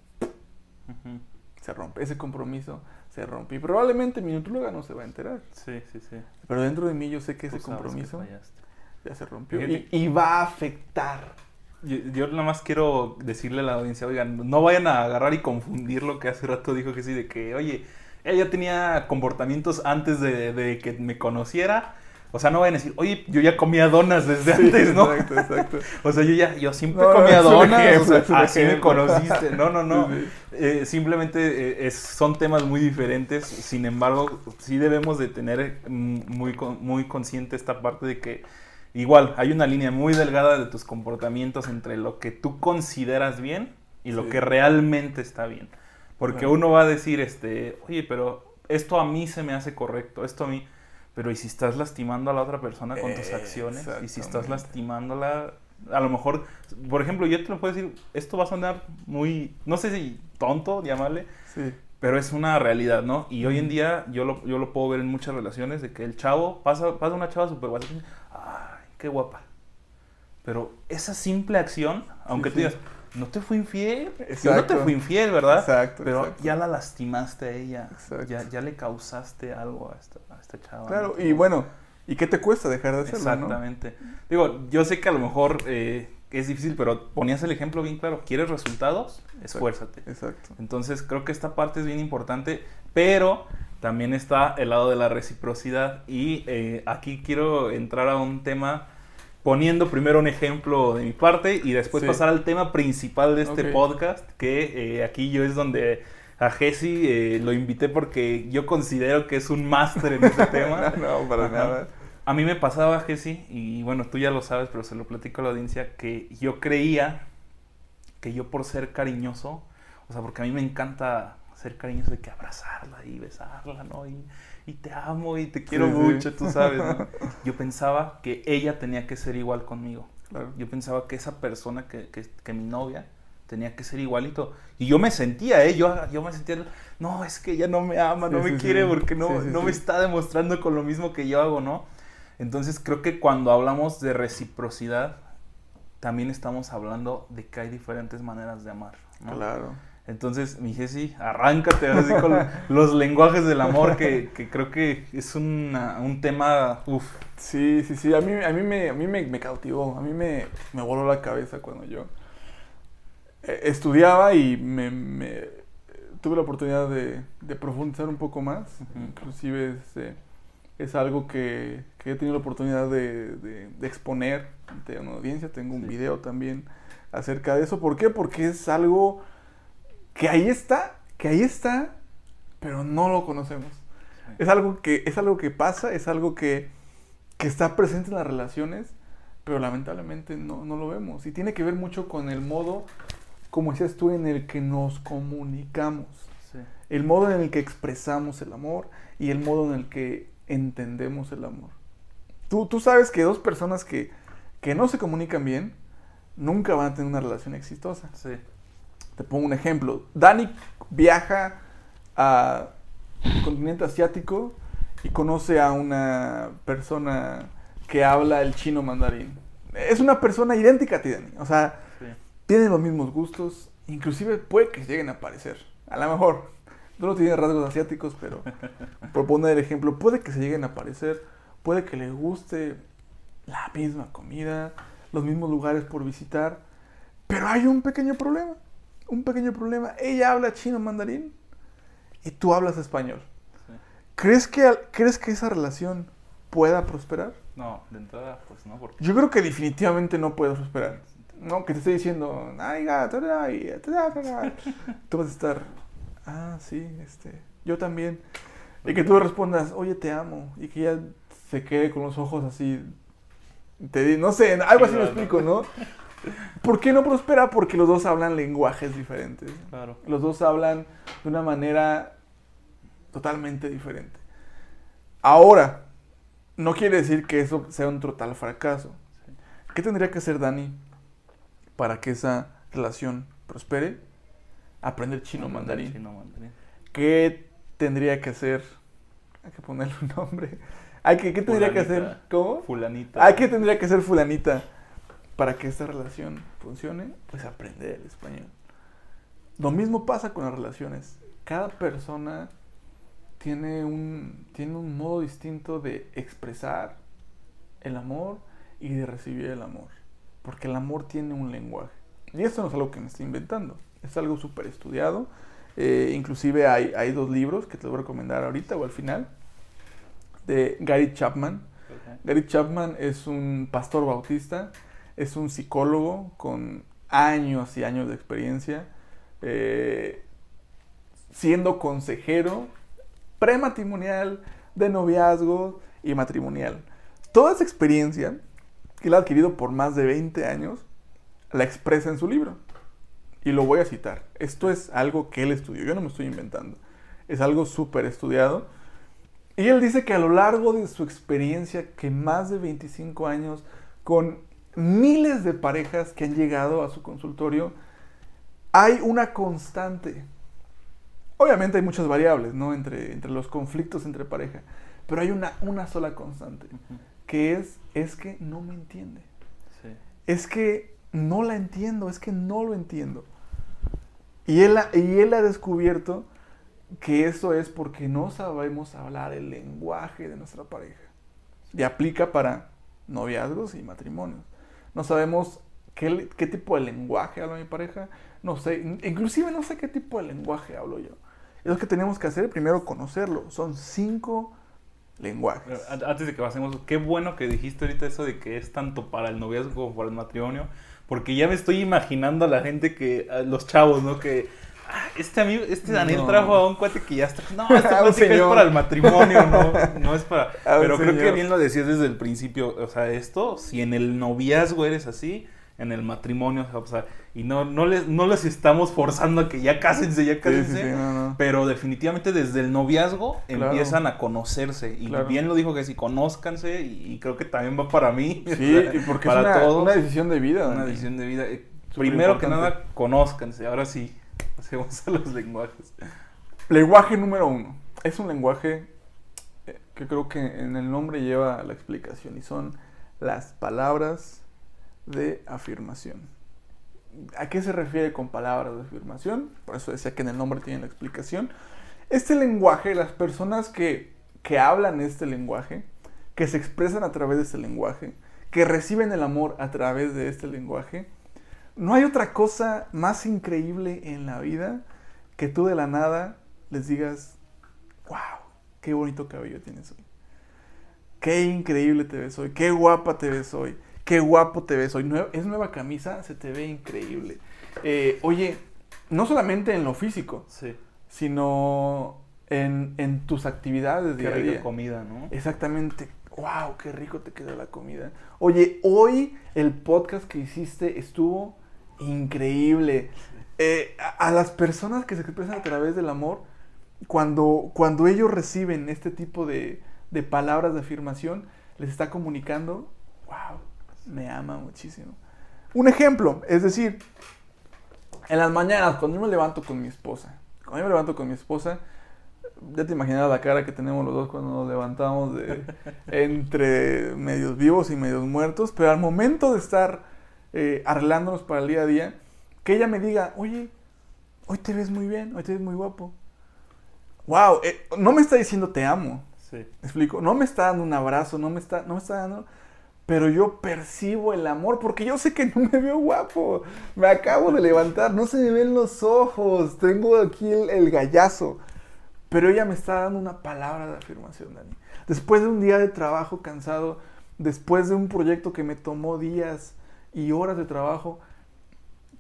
se rompe, ese compromiso se rompe. Y probablemente mi nutróloga no se va a enterar. Sí, sí, sí. Pero dentro de mí yo sé que ese que compromiso ya se rompió. Y, y va a afectar. Yo, yo nada más quiero decirle a la audiencia, oigan, no vayan a agarrar y confundir lo que hace rato dijo que sí, de que, oye, ella tenía comportamientos antes de, de que me conociera. O sea, no vayan a decir, oye, yo ya comía donas desde Sí, antes, ¿no? Exacto, exacto. O sea, yo ya, yo siempre No, comía donas, ejemplo, o sea, así me conociste. No, no, no. Sí. Eh, simplemente eh, es- son temas muy diferentes. Sin embargo, sí debemos de tener mm, muy, muy consciente esta parte de que igual hay una línea muy delgada de tus comportamientos entre lo que tú consideras bien y lo Sí. que realmente está bien. Porque uno va a decir, este, oye, pero esto a mí se me hace correcto, esto a mí... Pero ¿y si estás lastimando a la otra persona con tus acciones? ¿Y si estás lastimándola? A lo mejor, por ejemplo, yo te lo puedo decir, esto va a sonar muy, no sé si tonto, llamarle, Sí. pero es una realidad, ¿no? Y hoy en día yo lo, yo lo puedo ver en muchas relaciones de que el chavo pasa, pasa una chava súper guapa, ay, qué guapa. Pero esa simple acción, aunque Sí, tú sí. No te fui infiel, yo no te fui infiel, ¿verdad? Exacto, Pero exacto. ya la lastimaste a ella, Exacto. ya, ya le causaste algo a esta, a esta chava. Claro, ¿no? y bueno, ¿y qué te cuesta dejar de hacerlo? no? Exactamente. Digo, yo sé que a lo mejor eh, es difícil, pero ponías el ejemplo bien claro. ¿Quieres resultados? Esfuérzate. Exacto. Entonces creo que esta parte es bien importante, pero también está el lado de la reciprocidad y eh, aquí quiero entrar a un tema poniendo primero un ejemplo de mi parte y después Sí. pasar al tema principal de este podcast, que eh, aquí yo es donde a Jesse eh, lo invité porque yo considero que es un máster en este tema. no, para Ajá. nada. A mí me pasaba, Jesse, y bueno, tú ya lo sabes, pero se lo platico a la audiencia, que yo creía que yo por ser cariñoso, o sea, porque a mí me encanta ser cariñoso de que abrazarla y besarla, ¿no? Y, y te amo y te quiero Sí, sí. mucho, tú sabes, ¿no? Yo pensaba que ella tenía que ser igual conmigo. Claro. Yo pensaba que esa persona, que, que, que mi novia, tenía que ser igualito. Y yo me sentía, ¿eh? Yo, yo me sentía, no, es que ella no me ama, no me quiere porque no, no me está demostrando con lo mismo que yo hago, ¿no? Entonces creo que cuando hablamos de reciprocidad, también estamos hablando de que hay diferentes maneras de amar. ¿no? Claro. Entonces, mi Jessy, arráncate ahora sí con los lenguajes del amor, que, que creo que es una- un tema, uff, Sí, sí, sí. A mí, a mí, me, a mí me, me cautivó. A mí me, me voló la cabeza cuando yo eh, estudiaba y me, me- tuve la oportunidad de, de profundizar un poco más. Ujú. Inclusive es, eh, es algo que, que he tenido la oportunidad de, de- de exponer ante una audiencia. Tengo un Sí. video también acerca de eso. ¿Por qué? Porque es algo que ahí está, que ahí está, pero no lo conocemos. Es algo que, es algo que pasa, es algo que, que está presente en las relaciones, pero lamentablemente no, no lo vemos. Y tiene que ver mucho con el modo, como decías tú, en el que nos comunicamos. sí. El modo en el que expresamos el amor y el modo en el que entendemos el amor. Tú, tú sabes que dos personas que, que no se comunican bien nunca van a tener una relación exitosa. sí. Te pongo un ejemplo. Dani viaja al continente asiático y conoce a una persona que habla el chino mandarín. Es una persona idéntica a ti, Dani. O sea, Sí. tienen los mismos gustos, inclusive puede que lleguen a parecer. A lo mejor, tú no tienes rasgos asiáticos, pero por poner el ejemplo, puede que se lleguen a parecer, puede que les guste la misma comida, los mismos lugares por visitar, pero hay un pequeño problema, un pequeño problema. Ella habla chino mandarín y tú hablas español. Sí. ¿Crees que, ¿Crees que esa relación pueda prosperar? No, de entrada, pues no, porque Yo creo que definitivamente no puede prosperar. No, que te esté diciendo, ay, gato, ay, te da, te da". tú vas a estar, ah, sí, este, yo también. Y que tú respondas, oye, te amo. Y que ella se quede con los ojos así, te di, no sé, algo así Claro. explico, ¿no? ¿Por qué no prospera? Porque los dos hablan lenguajes diferentes. claro. Los dos hablan de una manera totalmente diferente. Ahora, no quiere decir que eso sea un total fracaso. Sí. ¿Qué tendría que hacer Dani para que esa relación prospere? Aprender chino mandarín. Chino mandarín. ¿Qué tendría que hacer? Hay que ponerle un nombre. Hay que, ¿Qué tendría que hacer? Fulanita. ¿Cómo? Fulanita. Hay que tendría que hacer fulanita para que esta relación funcione, pues aprender el español. Lo mismo pasa con las relaciones. Cada persona tiene un, tiene un modo distinto de expresar el amor y de recibir el amor. Porque el amor tiene un lenguaje. Y esto no es algo que me estoy inventando. Es algo súper estudiado. Eh, inclusive hay, hay dos libros que te voy a recomendar ahorita o al final. De Gary Chapman. Gary Chapman es un pastor bautista, es un psicólogo con años y años de experiencia, eh, siendo consejero prematrimonial, de noviazgo y matrimonial. Toda esa experiencia, que él ha adquirido por más de 20 años, la expresa en su libro. Y lo voy a citar. Esto es algo que él estudió, yo no me estoy inventando. Es algo súper estudiado. Y él dice que a lo largo de su experiencia, que más de 25 años, con miles de parejas que han llegado a su consultorio, hay una constante. Obviamente hay muchas variables, ¿no? Entre, entre los conflictos entre pareja. Pero hay una, una sola constante, que es, es que no me entiende. Sí. Es que no la entiendo, es que no lo entiendo. Y él, y él ha descubierto que eso es porque no sabemos hablar el lenguaje de nuestra pareja. Y aplica para noviazgos y matrimonios. No sabemos qué, qué tipo de lenguaje habla mi pareja. No sé, in- inclusive no sé qué tipo de lenguaje hablo yo. Es lo que tenemos que hacer, primero conocerlo. Son cinco lenguajes. Antes de que pasemos, qué bueno que dijiste ahorita eso de que es tanto para el noviazgo como para el matrimonio, porque ya me estoy imaginando a la gente que, los chavos, ¿no? Que este amigo, este Daniel No. trajo a un cuate que ya está. No, esta plática es para el matrimonio, no, no es para. Pero creo que bien lo decías desde el principio, o sea, esto, si en el noviazgo eres así, en el matrimonio, o sea, y no, no les, no les estamos forzando a que ya cásense, ya Sí, sí, cásense. sí, no, no. Pero definitivamente desde el noviazgo Claro. empiezan a conocerse. Y Claro. bien lo dijo que sí, conózcanse. Y, creo que también va para mí. Sí, o sea, y porque para es una, todos. una decisión de vida. una decisión de vida. Eh, Primero que nada, conózcanse. Ahora sí, pasemos a los lenguajes. Lenguaje número uno. Es un lenguaje eh, que creo que en el nombre lleva la explicación y son las palabras de afirmación. ¿A qué se refiere con palabras de afirmación? Por eso decía que en el nombre tiene la explicación. Este lenguaje, las personas que, que hablan este lenguaje, que se expresan a través de este lenguaje, que reciben el amor a través de este lenguaje, no hay otra cosa más increíble en la vida que tú de la nada les digas, wow, qué bonito cabello tienes hoy. Qué increíble te ves hoy, qué guapa te ves hoy, qué guapo te ves hoy. Es nueva camisa, se te ve increíble. Eh, oye, no solamente en lo físico, Sí. sino en, en tus actividades Qué día a rica día. comida, ¿no? Exactamente. Wow, qué rico te quedó la comida. Oye, hoy el podcast que hiciste estuvo increíble. Eh, a, a las personas que se expresan a través del amor, cuando, cuando ellos reciben este tipo de, de palabras de afirmación, les está comunicando, wow, me ama muchísimo. Un ejemplo, es decir, En las mañanas, cuando yo me levanto con mi esposa, cuando yo me levanto con mi esposa, ya te imaginarás la cara que tenemos los dos cuando nos levantamos de entre medios vivos y medios muertos, pero al momento de estar eh, arreglándonos para el día a día, que ella me diga, oye, hoy te ves muy bien, hoy te ves muy guapo. Wow, eh, no me está diciendo te amo. Sí. ¿Me explico? No me está dando un abrazo, no me está, no me está dando. Pero yo percibo el amor porque yo sé que no me veo guapo. Me acabo de levantar, no se me ven los ojos. Tengo aquí el, el gallazo. Pero ella me está dando una palabra de afirmación, Dani. Después de un día de trabajo cansado, después de un proyecto que me tomó días y horas de trabajo,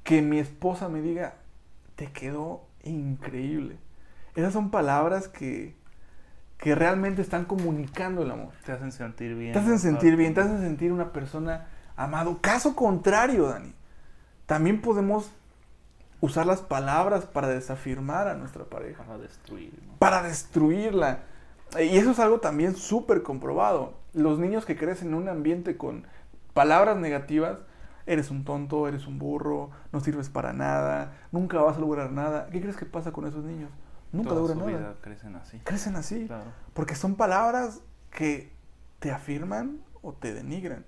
que mi esposa me diga, te quedó increíble. Esas son palabras que, que realmente están comunicando el amor. Te hacen sentir bien. Te hacen sentir bien, te hacen sentir una persona amado. Caso contrario, Dani. También podemos usar las palabras para desafirmar a nuestra pareja. Para destruir. ¿no? Para destruirla. Y eso es algo también súper comprobado. Los niños que crecen en un ambiente con palabras negativas, eres un tonto, eres un burro, no sirves para nada, nunca vas a lograr nada. ¿Qué crees que pasa con esos niños? Nunca Toda logran su nada. crecen así. Crecen así. Claro. Porque son palabras que te afirman o te denigran.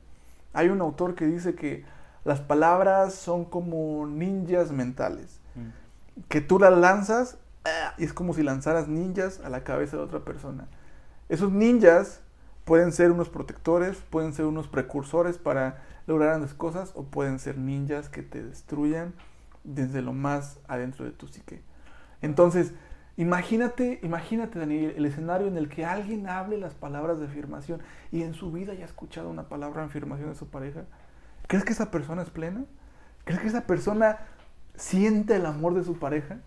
Hay un autor que dice que las palabras son como ninjas mentales. Mm. Que tú las lanzas ¡ah! y es como si lanzaras ninjas a la cabeza de otra persona. Esos ninjas pueden ser unos protectores, pueden ser unos precursores para lograr grandes cosas o pueden ser ninjas que te destruyan desde lo más adentro de tu psique. Entonces, imagínate, imagínate, Daniel, el escenario en el que alguien hable las palabras de afirmación y en su vida haya escuchado una palabra de afirmación de su pareja. ¿Crees que esa persona es plena? ¿Crees que esa persona siente el amor de su pareja?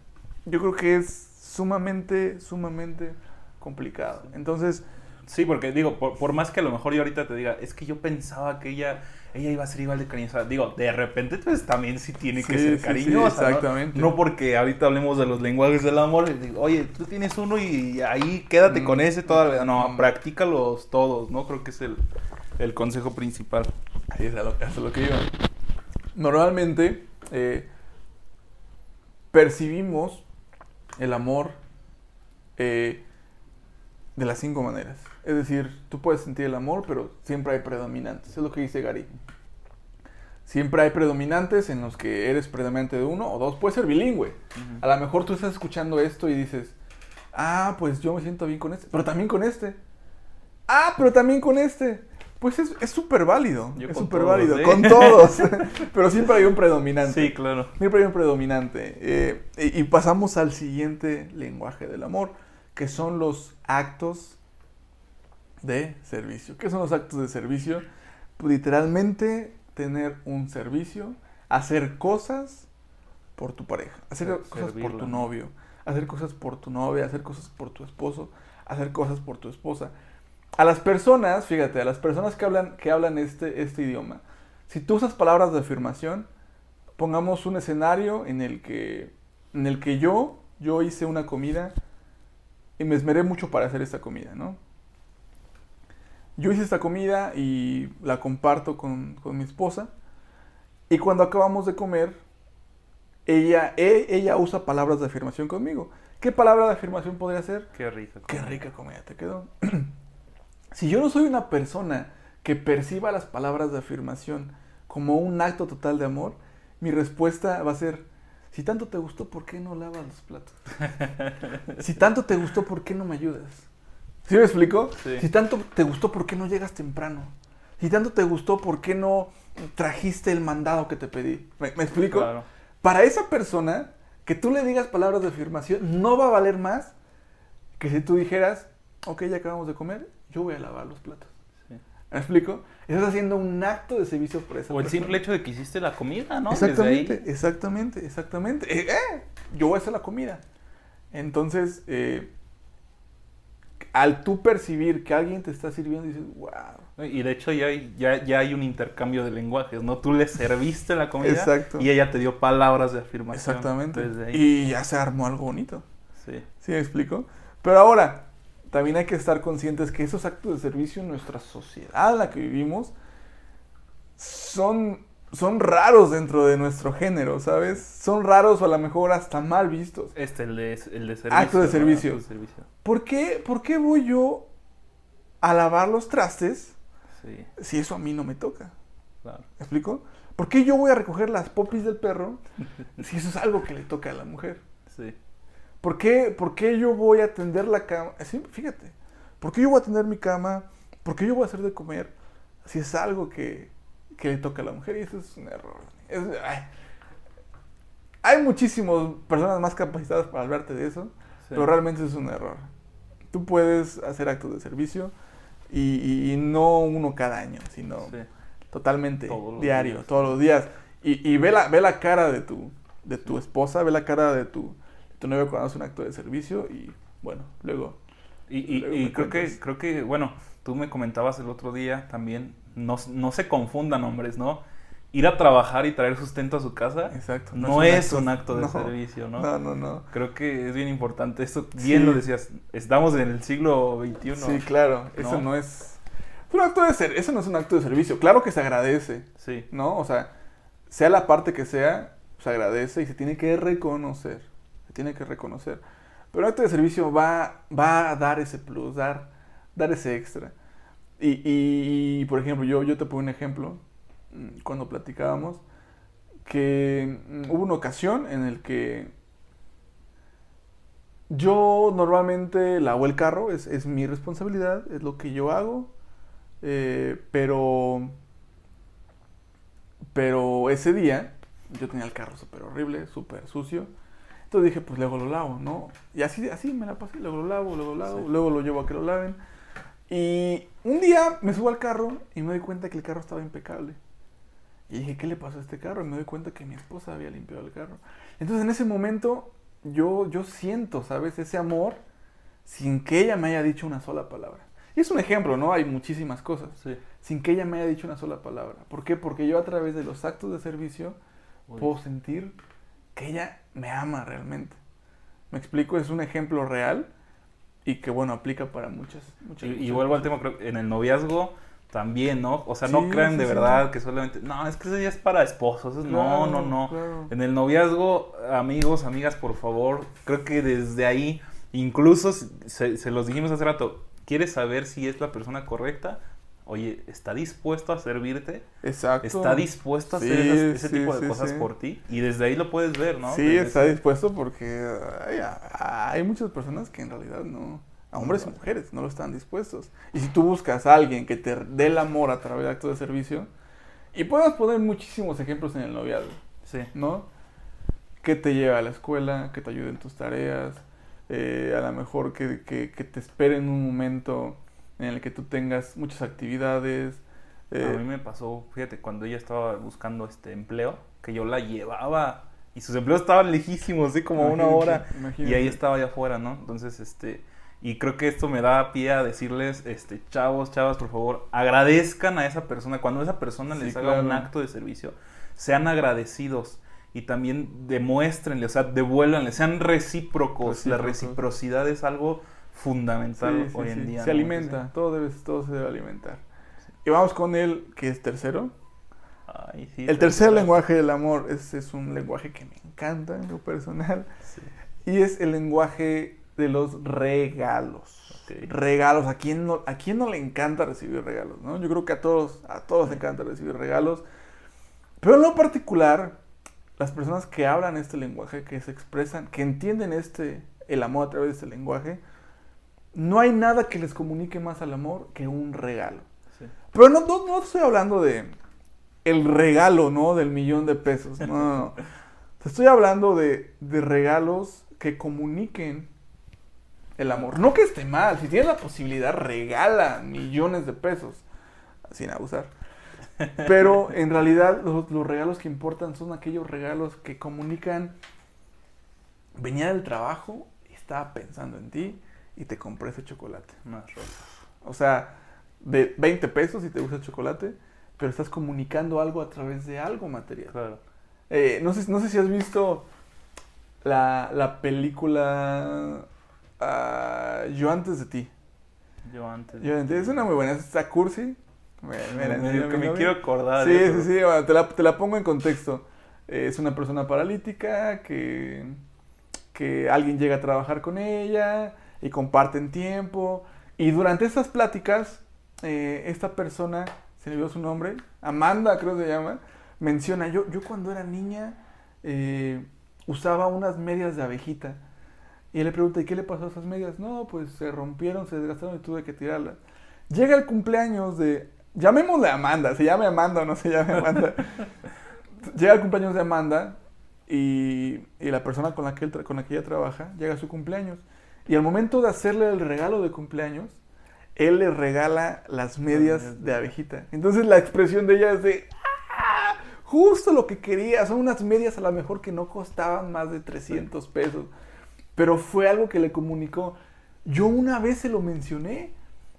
Yo creo que es sumamente, sumamente complicado. Entonces, Sí, porque digo, por, por más que a lo mejor yo ahorita te diga, es que yo pensaba que ella, ella iba a ser igual de cariñosa. Digo, de repente, pues también sí tiene que Sí, ser sí, sí, cariñosa. ¿no? exactamente. ¿no? porque ahorita hablemos de los lenguajes del amor. digo, Oye, tú tienes uno y ahí quédate Mm. con ese toda la vida. No, Mm. practícalos todos, ¿no? Creo que es el, el consejo principal. Ahí es a lo, que iba. Normalmente eh, percibimos el amor eh, de las cinco maneras. Es decir, tú puedes sentir el amor, pero siempre hay predominantes. Es lo que dice Gary. Siempre hay predominantes en los que eres predominante de uno o dos. Puede ser bilingüe. A lo mejor tú estás escuchando esto y dices, ah, pues yo me siento bien con este, pero también con este. Ah, pero también con este. Pues es es súper válido. Yo Es súper válido. ¿eh? Con todos. pero siempre hay un predominante. Sí, claro. Siempre hay un predominante. Eh, y, y pasamos al siguiente lenguaje del amor, que son los actos de servicio. ¿Qué son los actos de servicio? Pues, literalmente tener un servicio, hacer cosas por tu pareja, hacer cosas por tu ¿no? novio, hacer cosas por tu novia, hacer cosas por tu esposo, hacer cosas por tu esposa. A las personas, fíjate, a las personas que hablan, que hablan este, este idioma, si tú usas palabras de afirmación, pongamos un escenario en el que, en el que yo, yo hice una comida y me esmeré mucho para hacer esta comida, ¿no? Yo hice esta comida y la comparto con, con mi esposa y cuando acabamos de comer, ella, e- ella usa palabras de afirmación conmigo. ¿Qué palabra de afirmación podría ser? Qué rica. Qué rica comida te quedó. si yo no soy una persona que perciba las palabras de afirmación como un acto total de amor, mi respuesta va a ser, si tanto te gustó, ¿por qué no lavas los platos? si tanto te gustó, ¿por qué no me ayudas? ¿Sí me explico? Sí. Si tanto te gustó, ¿por qué no llegas temprano? Si tanto te gustó, ¿por qué no trajiste el mandado que te pedí? ¿Me, me explico? Claro. Para esa persona, que tú le digas palabras de afirmación no va a valer más que si tú dijeras, ok, ya acabamos de comer, yo voy a lavar los platos. ¿Me explico? Estás haciendo un acto de servicio por esa O el persona. simple hecho de que hiciste la comida, ¿no? Exactamente, exactamente, exactamente. Eh, eh, yo voy a hacer la comida. Entonces, eh, al tú percibir que alguien te está sirviendo, dices, wow. Y de hecho ya hay, ya, ya hay un intercambio de lenguajes, ¿no? Tú le serviste la comida Exacto. y ella te dio palabras de afirmación. Exactamente. Ahí. Y ya se armó algo bonito. Sí. ¿Sí me explico? Pero ahora, también hay que estar conscientes que esos actos de servicio en nuestra sociedad en la que vivimos son son raros dentro de nuestro género, ¿sabes? Son raros o a lo mejor hasta mal vistos. Este, el de, el de servicio. Acto de servicio. Acto de servicio. ¿Por qué, ¿Por qué voy yo a lavar los trastes Sí, si eso a mí no me toca? claro. ¿Me explico? ¿Por qué yo voy a recoger las popis del perro si eso es algo que le toca a la mujer? Sí, ¿Por qué, por qué yo voy a tender la cama? Sí, fíjate, ¿por qué yo voy a tender mi cama? ¿Por qué yo voy a hacer de comer si es algo que, que le toca a la mujer? Y eso es un error. Es- ay. Hay muchísimas personas más capacitadas para hablarte de eso, sí. pero realmente es un error. Tú puedes hacer actos de servicio y, y- y no uno cada año, sino Sí. totalmente Todos diario, días. todos los días. Y, y ve, la, ve la cara de tu, de tu esposa, ve la cara de tu, tu novio cuando hace un acto de servicio y bueno, luego... Y, y- Luego y me creo que, creo que, bueno, tú me comentabas el otro día también, no, no se confundan hombres, ¿no? Ir a trabajar y traer sustento a su casa Exacto. no, es un acto de no, servicio, ¿no? No, no, no. Creo que es bien importante. Esto, bien Sí. lo decías, estamos en el siglo XXI. Sí, claro, eso ¿No? no es... es un acto de ser, eso no es un acto de servicio. Claro que se agradece, Sí, ¿no? O sea, sea la parte que sea, se agradece y se tiene que reconocer. Tiene que reconocer. Pero el acto de servicio va, va a dar ese plus, dar, dar ese extra. Y, por ejemplo, yo, yo te pongo un ejemplo, mm, cuando platicábamos, que mm, hubo una ocasión en el que yo normalmente lavo el carro, es, es mi responsabilidad, es lo que yo hago, eh, pero pero ese día yo tenía el carro súper horrible, súper sucio. Entonces dije, pues luego lo lavo, ¿no? Y así, así me la pasé, luego lo lavo, luego lo lavo, Sí. luego lo llevo a que lo laven. Y un día me subo al carro y me doy cuenta que el carro estaba impecable. Y dije, ¿qué le pasó a este carro? Y me doy cuenta que mi esposa había limpiado el carro. Entonces en ese momento yo, yo siento, ¿sabes? Ese amor sin que ella me haya dicho una sola palabra. Y es un ejemplo, ¿no? Hay muchísimas cosas sí. sin que ella me haya dicho una sola palabra. ¿Por qué? Porque yo a través de los actos de servicio Uy. puedo sentir que ella me ama realmente. ¿Me explico? Es un ejemplo real y que, bueno, aplica para muchas. muchas Y, y muchas vuelvo al tema, creo en el noviazgo también, ¿no? O sea, no crean sí, de sí. verdad que solamente, no, es que ese día es para esposos. es- no, no, Claro, no. claro. En el noviazgo, amigos, amigas, por favor, creo que desde ahí, incluso se, se los dijimos hace rato, ¿quieres saber si es la persona correcta? Oye, ¿está dispuesto a servirte? Exacto. ¿Está dispuesto a hacer Sí, ese sí, tipo de sí, cosas por ti? Y desde ahí lo puedes ver, ¿no? Sí, Desde está ese- dispuesto porque ay, hay muchas personas que en realidad no, a hombres y mujeres, no lo están dispuestos. Y si tú buscas a alguien que te dé el amor a través de actos de servicio, y podemos poner muchísimos ejemplos en el noviazgo, Sí, ¿no? Que te lleva a la escuela, que te ayude en tus tareas, eh, a lo mejor que, que- que te espere en un momento en el que tú tengas muchas actividades. eh, A mí me pasó, fíjate, cuando ella estaba buscando este empleo, que yo la llevaba y sus empleos estaban lejísimos, así como una imagínate, hora. Y imagínate. ahí estaba allá afuera, ¿no? Entonces, este, y creo que esto me da pie a decirles, este, chavos, chavas, por favor, agradezcan a esa persona. Cuando esa persona Sí, les haga un claro. acto de servicio, sean agradecidos y también demuéstrenle, o sea, devuélvanle, sean recíprocos. La Recíprocos. reciprocidad es algo fundamental Sí, hoy sí. en día. Se ¿no? alimenta, todo, debe, todo se debe alimentar. Y vamos con el que es tercero. Ay, El tercer lenguaje del amor es, es un lenguaje que me encanta en lo personal. Y es el lenguaje de los regalos. Regalos. ¿A quién, no, ¿A quién no le encanta recibir regalos? ¿no? Yo creo que a todos, a todos les encanta recibir regalos. Pero en lo particular, las personas que hablan este lenguaje, que se expresan, que entienden este, el amor a través de este lenguaje, no hay nada que les comunique más al amor que un regalo. Sí. Pero no, no, no estoy hablando de el regalo, ¿no? Del millón de pesos. No, no, no. Te estoy hablando de, de regalos que comuniquen el amor. No que esté mal. Si tienes la posibilidad, regala millones de pesos. Sin abusar. Pero en realidad los, los regalos que importan son aquellos regalos que comunican. Venía del trabajo y estaba pensando en ti y te compré ese chocolate. Más rosas. O sea, de 20 pesos si te gusta el chocolate, pero estás comunicando algo a través de algo material. Claro. Eh, no, sé, no sé si has visto la, la película ah, Yo antes de ti. Yo antes. Yo antes- es una muy buena, está cursi, Mira, me, enseña que mi me novia. quiero acordar. Sí, sí, sí, bueno, te la, te la pongo en contexto. Eh, es una persona paralítica que, que alguien llega a trabajar con ella y comparten tiempo. Y durante estas pláticas, eh, esta persona, se me olvidó su nombre, Amanda creo que se llama, menciona, yo, yo cuando era niña eh, usaba unas medias de abejita. Y él le pregunta, ¿y qué le pasó a esas medias? No, pues se rompieron, se desgastaron y tuve que tirarlas. Llega el cumpleaños de, llamémosle Amanda, se llame Amanda o no se llame Amanda. llega el cumpleaños de Amanda y, y la persona con la, que él con la que ella trabaja llega a su cumpleaños. Y al momento de hacerle el regalo de cumpleaños, él le regala las medias de abejita. Entonces la expresión de ella es de, "Ah, justo lo que quería. Son unas medias a lo mejor que no costaban más de 300 pesos. Pero fue algo que le comunicó. Yo una vez se lo mencioné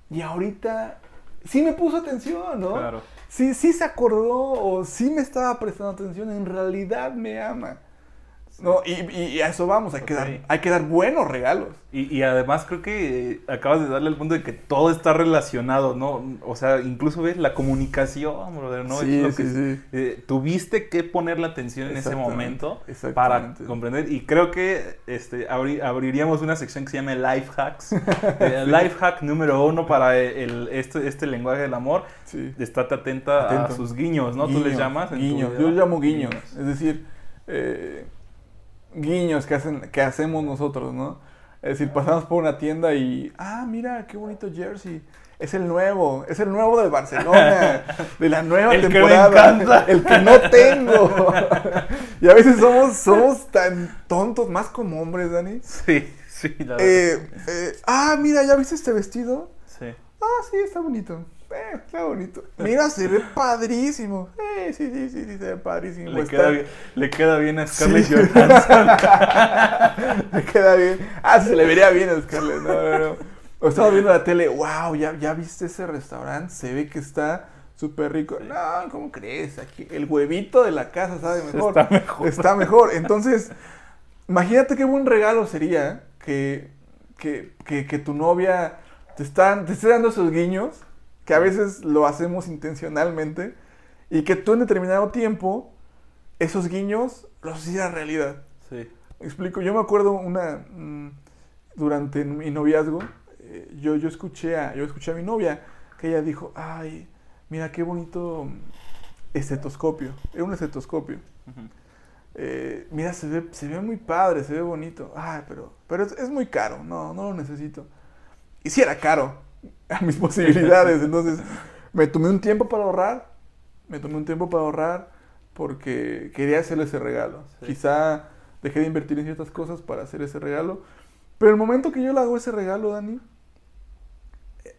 y ahorita sí me puso atención, ¿no? Claro. Sí, sí se acordó o sí me estaba prestando atención, en realidad me ama. No, y, y- a eso vamos, hay, que dar, hay que dar buenos regalos. Y, y además creo que eh, acabas de darle el punto de que todo está relacionado, ¿no? O sea, incluso ves la comunicación, brother, ¿no? Sí, Es lo sí, que- sí. eh, tuviste que poner la atención en ese momento para comprender. Y creo que este, abri- abriríamos una sección que se llama Life Hacks. Eh, Life Hack número uno para el, este, este lenguaje del amor. Sí. Estate atenta a sus guiños, ¿no? Tú les Guiños, llamas. en Guiños, yo llamo guiños. Es decir, eh, guiños que, hacen, que hacemos nosotros, ¿no? Es decir, pasamos por una tienda y, ah, mira, qué bonito jersey. Es el nuevo, es el nuevo del Barcelona, de la nueva El que me temporada. El que no tengo. y a veces somos, somos tan tontos, más como hombres, Dani. Sí, sí, la verdad. Eh, eh, ah, mira, ¿ya viste este vestido? sí. Ah, sí, está bonito. Eh, está bonito. Mira, se ve padrísimo. Eh, sí, sí, sí, sí, se ve padrísimo. Le queda, bien, le queda bien a Scarlett Sí. Johansson. Le queda bien. Ah, se le vería bien a Scarlett. No, no, no. O estaba viendo la tele. Wow, ¿ya, ya viste ese restaurante? Se ve que está súper rico. No, ¿cómo crees? Aquí el huevito de la casa sabe mejor. Está mejor. Está mejor. Entonces, imagínate qué buen regalo sería que, que, que, que tu novia te, está, te esté dando esos guiños, que a veces lo hacemos intencionalmente, y que tú en determinado tiempo, esos guiños los hicieras realidad. Sí. Me explico, yo me acuerdo una mm, durante mi noviazgo, eh, yo, yo escuché a yo escuché a mi novia que ella dijo, "Ay, mira qué bonito estetoscopio." Era un estetoscopio. Eh, mira, se ve, se ve muy padre, se ve bonito. Ay, pero, pero es, es muy caro. No, no lo necesito. Y si era caro a mis posibilidades. Entonces, me tomé un tiempo para ahorrar. Me tomé un tiempo para ahorrar porque quería hacerle ese regalo. Sí. Quizá dejé de invertir en ciertas cosas para hacer ese regalo. Pero el momento que yo le hago ese regalo, Dani,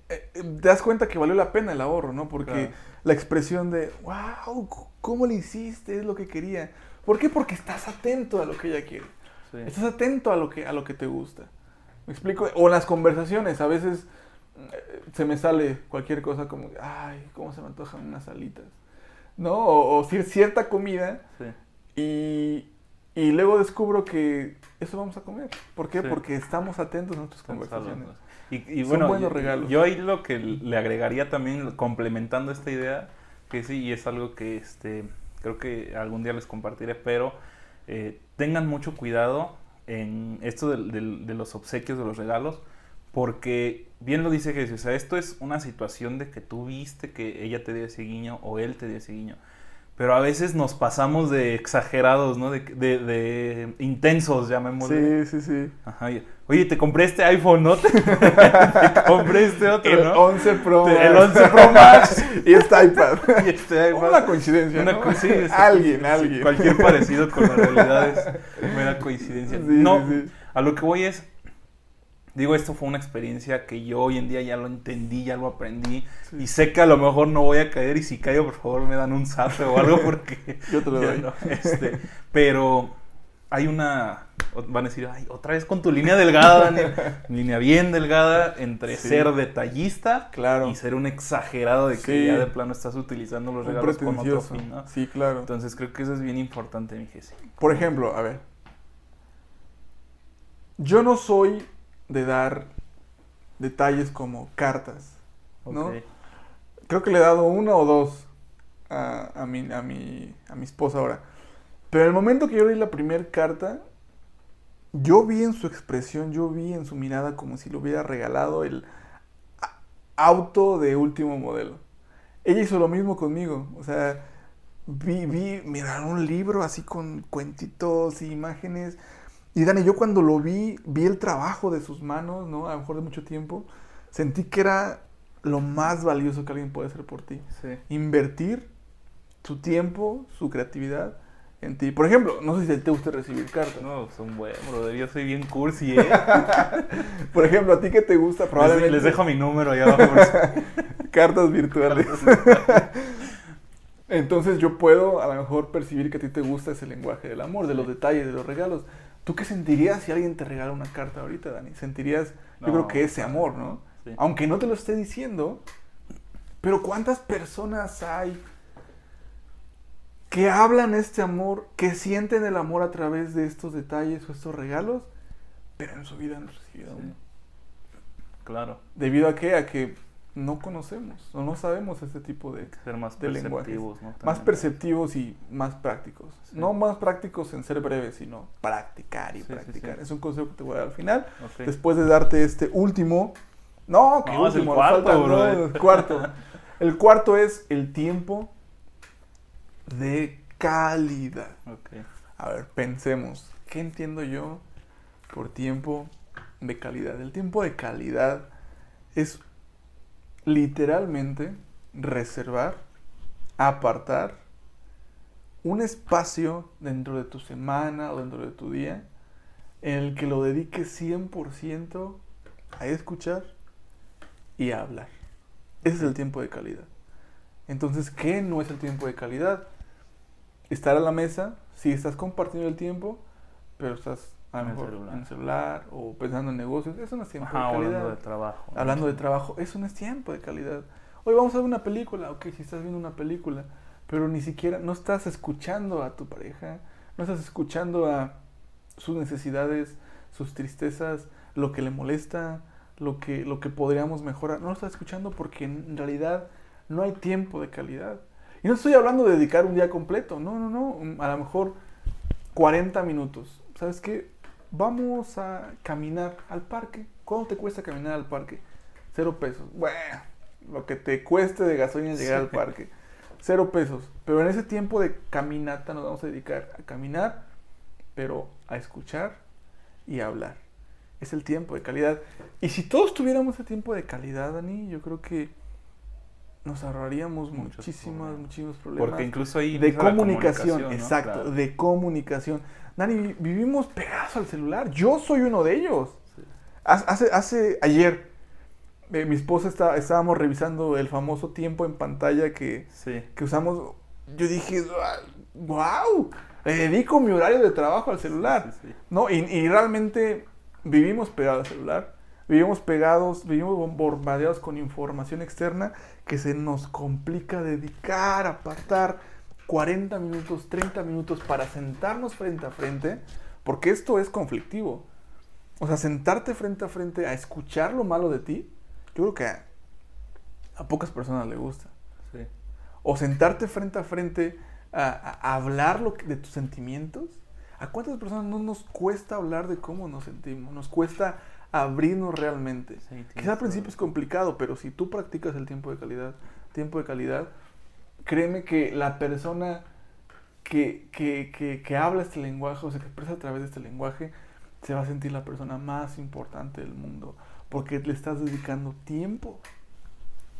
eh, eh, te das cuenta que valió la pena el ahorro, ¿no? Porque Claro. la expresión de, wow, ¿cómo le hiciste? Es lo que quería. ¿Por qué? Porque estás atento a lo que ella quiere. Sí. Estás atento a lo que, a lo que te gusta. ¿Me explico? O en las conversaciones, a veces se me sale cualquier cosa como, ay, cómo se me antojan unas alitas. ¿No? O, o cier- cierta comida Sí. y, y luego descubro que eso vamos a comer. ¿Por qué? Sí. Porque estamos atentos a nuestras conversaciones. Y, y Son bueno, buenos yo- regalos. Yo ahí lo que le agregaría también, complementando esta idea, que sí, y es algo que este, creo que algún día les compartiré, pero eh, tengan mucho cuidado en esto de, los obsequios, de los regalos, porque bien lo dice Jesús, o sea, esto es una situación de que tú viste que ella te dio ese guiño o él te dio ese guiño. Pero a veces nos pasamos de exagerados, ¿no? De, de- de intensos, llamémosle. Sí, sí, sí. Ajá, Oye, te compré este iPhone, ¿no? Te, compré este otro, El ¿no? 11 Pro el 11 Pro Max. y este iPad. Y este iPad. Una coincidencia, Una ¿no? co- sí, sí, alguien, alguien. Cualquier parecido con la realidad es mera coincidencia. Sí, no, sí, sí. a lo que voy es, digo, esto fue una experiencia que yo hoy en día ya lo entendí, ya lo aprendí. Sí. Y sé que a lo mejor no voy a caer y si caigo, por favor, me dan un zape o algo porque... Yo te lo doy. no, este, pero hay una... Van a decir, ay, otra vez con tu línea delgada, Daniel. línea bien delgada entre Sí. ser detallista Claro. y ser un exagerado de que Sí. ya de plano estás utilizando los Un regalos con otro fin, ¿no? Sí, claro. Entonces creo que eso es bien importante, mi Jesse. Por ejemplo, a ver. Yo no soy de dar detalles como cartas, ¿no? Creo que le he dado una o dos a, a, mi, a, mi, a mi esposa ahora. Pero en el momento que yo leí la primera carta, yo vi en su expresión, yo vi en su mirada como si le hubiera regalado el auto de último modelo. Ella hizo lo mismo conmigo. O sea, vi, vi, mira, un libro así con cuentitos y imágenes. Y Dani, yo cuando lo vi, vi el trabajo de sus manos, ¿no? A lo mejor de mucho tiempo. Sentí que era lo más valioso que alguien puede hacer por ti. Sí. Invertir su tiempo, su creatividad en ti. Por ejemplo, no sé si te gusta recibir cartas. No, son buenos, brother. Yo soy bien cursi, ¿eh? Por ejemplo, a ti que te gusta probablemente Les, dejo mi número ahí abajo. por cartas virtuales. Entonces yo puedo a lo mejor percibir que a ti te gusta ese lenguaje del amor, de los detalles, de los regalos. ¿Tú qué sentirías si alguien te regala una carta ahorita, Dani? Sentirías, yo creo que ese amor, ¿no? sí. Aunque no te lo esté diciendo, pero ¿cuántas personas hay que hablan este amor, que sienten el amor a través de estos detalles o estos regalos, pero en su vida no han recibido Sí. uno? Claro. ¿Debido a qué? A que no conocemos o no sabemos este tipo de, Ser más de lenguajes. más perceptivos y más prácticos. Sí. No más prácticos en ser breves, sino practicar y Sí, practicar. sí. Es un consejo que te voy a dar al final. Después de darte este último. No, que No, es el cuarto, falta- no, el cuarto. El cuarto es el tiempo de calidad. A ver, pensemos. ¿Qué entiendo yo por tiempo de calidad? El tiempo de calidad es literalmente reservar, apartar un espacio dentro de tu semana o dentro de tu día en el que lo dediques 100% a escuchar y a hablar. Ese es el tiempo de calidad. Entonces, ¿qué no es el tiempo de calidad? Estar a la mesa, si estás compartiendo el tiempo, pero estás a lo En el mejor celular. en el celular o pensando en negocios, eso no es tiempo Ajá, de calidad. hablando de trabajo. Hablando de trabajo, eso no es tiempo de calidad. Hoy vamos a ver una película, ok, si estás viendo una película, pero ni siquiera, no estás escuchando a tu pareja, no estás escuchando a sus necesidades, sus tristezas, lo que le molesta, lo que, lo que podríamos mejorar. No lo estás escuchando porque en realidad no hay tiempo de calidad. Y no estoy hablando de dedicar un día completo, no, no, no, a lo mejor 40 minutos. ¿Sabes qué? Vamos a caminar al parque. ¿Cuánto te cuesta caminar al parque? Cero pesos. Bueno, lo que te cueste de gasolina llegar al parque. Cero pesos. Pero en ese tiempo de caminata nos vamos a dedicar a caminar, pero a escuchar y a hablar. Es el tiempo de calidad. Y si todos tuviéramos ese tiempo de calidad, Dani, yo creo que nos ahorraríamos Muchos muchísimas, problemas. muchísimos problemas Porque incluso ahí de comunicación, ¿no? exacto, Claro. de comunicación. Dani, vi- vivimos pegados al celular. Yo soy uno de ellos. Sí. Hace, hace, ayer, eh, mi esposa está, estábamos revisando el famoso tiempo en pantalla que, Sí. que usamos. Yo dije, wow, le dedico mi horario de trabajo al celular. Sí. ¿no? Y, y realmente vivimos pegados al celular, vivimos pegados, vivimos bombardeados con información externa que se nos complica dedicar, apartar 40 minutos, 30 minutos para sentarnos frente a frente, porque esto es conflictivo. O sea, sentarte frente a frente a escuchar lo malo de ti, yo creo que a, a pocas personas le gusta. Sí. O sentarte frente a frente a, a hablar lo que- de tus sentimientos. ¿A cuántas personas no nos cuesta hablar de cómo nos sentimos? Nos cuesta abrirnos realmente. Sí, Quizá al principio es complicado, pero si tú practicas el tiempo de calidad, tiempo de calidad, créeme que la persona que, que, que, que habla este lenguaje o se expresa a través de este lenguaje, se va a sentir la persona más importante del mundo, porque le estás dedicando tiempo.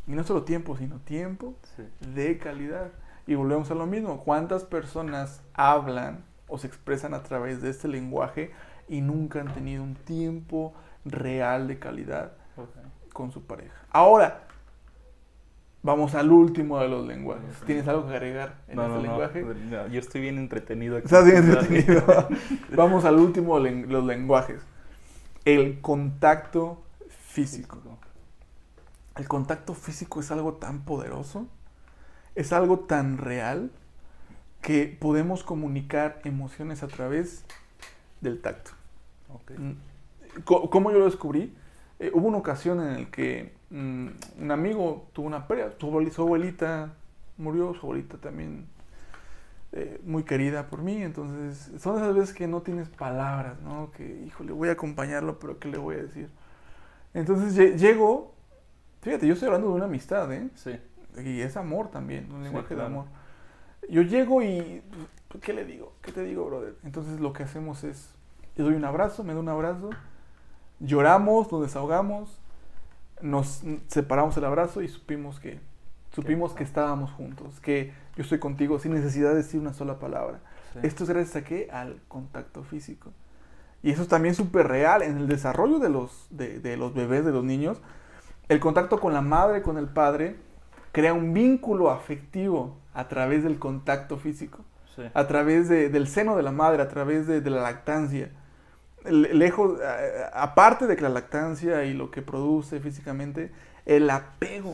Y no solo tiempo, sino tiempo Sí. de calidad. Y volvemos a lo mismo. ¿Cuántas personas hablan o se expresan a través de este lenguaje y nunca han tenido un tiempo real de calidad con su pareja? Ahora, vamos al último de los lenguajes. ¿Tienes algo que agregar en No, este no, lenguaje? no, Yo estoy bien entretenido aquí. Estás bien entretenido. vamos al último de los lenguajes. El contacto físico. El contacto físico es algo tan poderoso, es algo tan real, que podemos comunicar emociones a través del tacto. Ok. ¿Cómo yo lo descubrí? Eh, hubo una ocasión en la que mm, un amigo tuvo una pérdida, su abuelita, su abuelita murió, su abuelita también eh, muy querida por mí, entonces son esas veces que no tienes palabras, ¿no? Que, híjole, voy a acompañarlo, pero ¿qué le voy a decir? Entonces lle- llego, fíjate, yo estoy hablando de una amistad, ¿eh? Sí. Y es amor también, un Sí, lenguaje de amor. Yo llego y, pues, ¿qué le digo? ¿Qué te digo, brother? Entonces lo que hacemos es, le doy un abrazo, me da un abrazo, lloramos, nos desahogamos, nos separamos el abrazo y supimos que, supimos que estábamos juntos, que yo estoy contigo sin necesidad de decir una sola palabra. sí. Esto es gracias a qué? Al contacto físico. Y eso es también súper real en el desarrollo de los, de, de los bebés, de los niños. El contacto con la madre, con el padre, crea un vínculo afectivo a través del contacto físico, Sí. a través de- del seno de la madre, a través de, de la lactancia. Le- Lejos, eh, aparte de que la lactancia y lo que produce físicamente, el apego.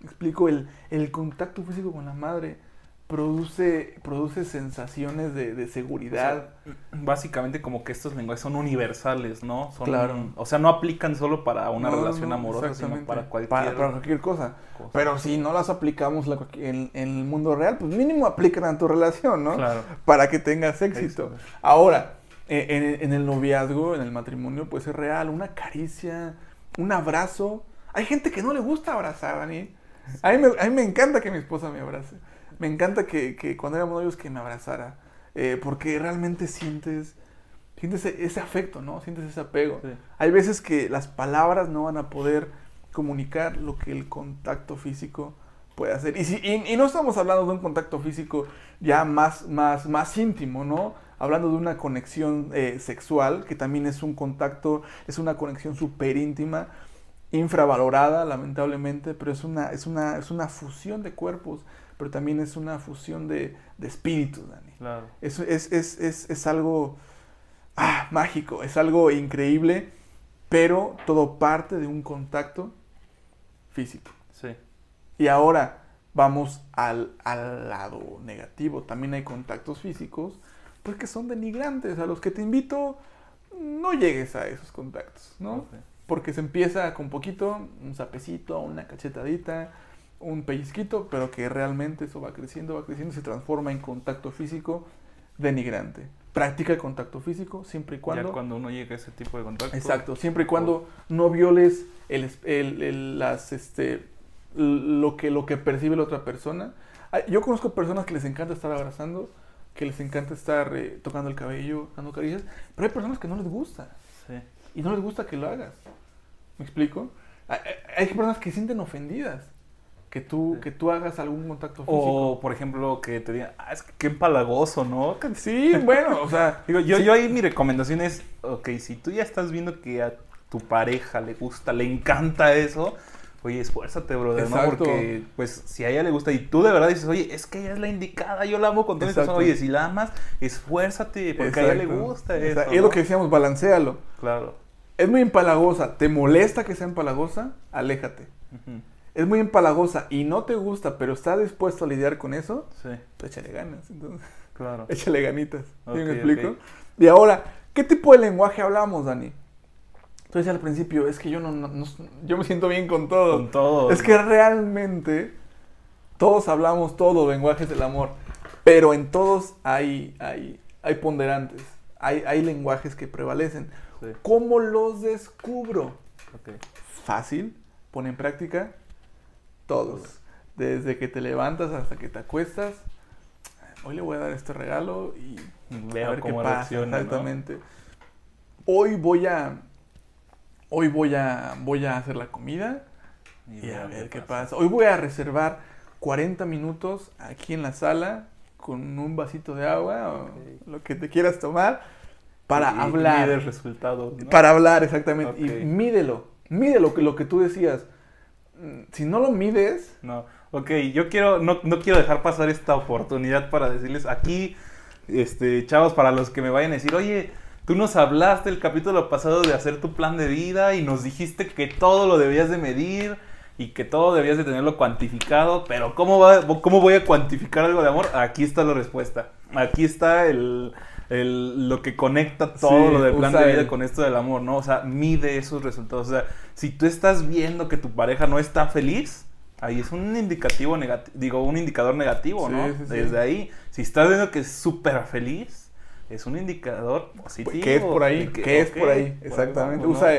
Sí. Explico, el, el contacto físico con la madre produce, produce sensaciones de, de seguridad. Básicamente como que estos lenguajes son universales, ¿no? Son, Claro. O sea, no aplican solo para una No, relación no, amorosa, sino para cualquier Para, para cualquier cosa. cosa. Pero si no las aplicamos la- en, en el mundo real, pues mínimo aplican a tu relación, ¿no? Claro. Para que tengas éxito. Ahora, en, en el noviazgo, en el matrimonio, pues es real. Una caricia, un abrazo. Hay gente que no le gusta abrazar, Dani. A mí me, a mí me encanta que mi esposa me abrace. Me encanta que, que cuando éramos novios que me abrazara. eh, porque realmente sientes, sientes ese, ese afecto, ¿no? Sientes ese apego. Sí. Hay veces que las palabras no van a poder comunicar lo que el contacto físico puede hacer. Y, si, y, y no estamos hablando de un contacto físico ya más, más, más íntimo, ¿no? Hablando de una conexión eh, sexual, que también es un contacto, es una conexión súper íntima, infravalorada, lamentablemente, pero es una, es, una, es una fusión de cuerpos, pero también es una fusión de, de espíritus, Dani. Claro. Es, es, es, es, es algo ah, mágico, es algo increíble, pero todo parte de un contacto físico. Sí. Y ahora vamos al, al lado negativo. También hay contactos físicos, pues que son denigrantes. A los que te invito, no llegues a esos contactos, ¿no? Porque se empieza con poquito, un sapecito, una cachetadita, un pellizquito, pero que realmente eso va creciendo, va creciendo y se transforma en contacto físico denigrante. Practica el contacto físico siempre y cuando... Ya cuando uno llega a ese tipo de contacto. Exacto, siempre y cuando no violes el, el- el- las, este, lo, que, lo que percibe la otra persona. Yo conozco personas que les encanta estar abrazando, que les encanta estar eh, tocando el cabello, dando caricias, pero hay personas que no les gusta Sí. y no les gusta que lo hagas. ¿Me explico? Hay, hay- personas que se sienten ofendidas que tú, Sí. que tú hagas algún contacto físico. O, por ejemplo, que te digan, ah, es que qué empalagoso, ¿no? Sí, bueno, o sea, Digo, yo, yo ahí mi recomendación es, ok, si tú ya estás viendo que a tu pareja le gusta, le encanta eso, oye, esfuérzate, brother, ¿no? Exacto. Porque, pues, si a ella le gusta y tú de verdad dices, oye, es que ella es la indicada, yo la amo con todo mi corazón, oye, si la amas, esfuérzate, porque a ella le gusta eso, es ¿no? lo que decíamos, balancealo. Claro. Es muy empalagosa, ¿te molesta que sea empalagosa? Aléjate. Es muy empalagosa y no te gusta, pero está dispuesto a lidiar con eso, Sí, pues échale ganas. Entonces, claro. échale ganitas. ¿Sí Ok, me explico? Y ahora, ¿qué tipo de lenguaje hablamos, Dani? Tú decías al principio, es que yo no, no- no- yo me siento bien con todo. Con todo. Es que realmente todos hablamos todos lenguajes del amor, pero en todos hay, hay, hay ponderantes, hay, hay lenguajes que prevalecen. Sí, ¿Cómo los descubro? Fácil, pone en práctica todos. Desde que te levantas hasta que te acuestas. Hoy le voy a dar este regalo y a Veo ver qué pasa. reacciona, ¿no? Exactamente. Hoy voy a hoy voy a voy a hacer la comida y a ver qué pasa. Hoy voy a reservar 40 minutos aquí en la sala con un vasito de agua o lo que te quieras tomar para Y- hablar. mides resultados, ¿no? Para hablar, exactamente. Ok. Y mídelo. Mídelo, que lo que tú decías. Si no lo mides, No, ok, yo quiero, no, no quiero dejar pasar esta oportunidad para decirles aquí, este, chavos, para los que me vayan a decir, oye, tú nos hablaste el capítulo pasado de hacer tu plan de vida y nos dijiste que todo lo debías de medir y que todo debías de tenerlo cuantificado, pero ¿cómo, va, cómo voy a cuantificar algo de amor? Aquí está la respuesta. Aquí está el, el, lo que conecta todo Sí, lo del plan de vida el- con esto del amor, ¿no? O sea, mide esos resultados. O sea, si tú estás viendo que tu pareja no está feliz, ahí es un indicativo negativo, digo, un indicador negativo, Sí, ¿no? sí. Desde ahí, si estás viendo que es súper feliz, es un indicador positivo. ¿Qué es por ahí? ¿Qué es por ahí? Exactamente. Usa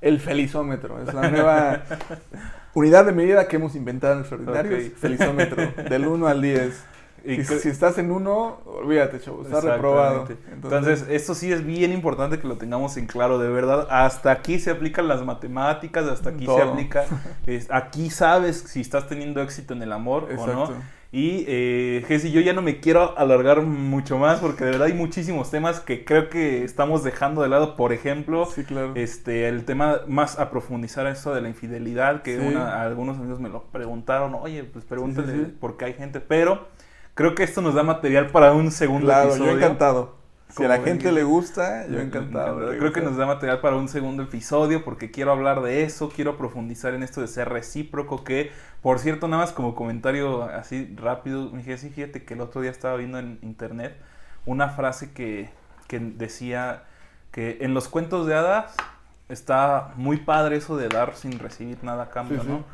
el felizómetro. Es la nueva unidad de medida que hemos inventado en Extraordinarios. Ok. Felizómetro. Del 1 al 10. Y Si, si estás en 1, olvídate, chavo. Estás reprobado. Entonces, esto sí es bien importante que lo tengamos en claro, de verdad. Hasta aquí se aplican las matemáticas, hasta aquí se aplica. es- aquí sabes si estás teniendo éxito en el amor o no. Y, eh, Jessy, yo ya no me quiero alargar mucho más porque de verdad hay muchísimos temas que creo que estamos dejando de lado. Por ejemplo, Sí, claro. este, el tema más a profundizar eso de la infidelidad, que Sí. una- algunos amigos me lo preguntaron, oye, pues pregúntale sí. por qué hay gente, pero creo que esto nos da material para un segundo Claro, episodio. yo encantado. Si a la gente le gusta, yo encantado. de Creo que nos da material para un segundo episodio porque quiero hablar de eso, quiero profundizar en esto de ser recíproco, que por cierto, nada más como comentario así rápido, me dije, sí, fíjate que el otro día estaba viendo en internet una frase que, que decía que en los cuentos de hadas está muy padre eso de dar sin recibir nada a cambio, Sí, sí. ¿no?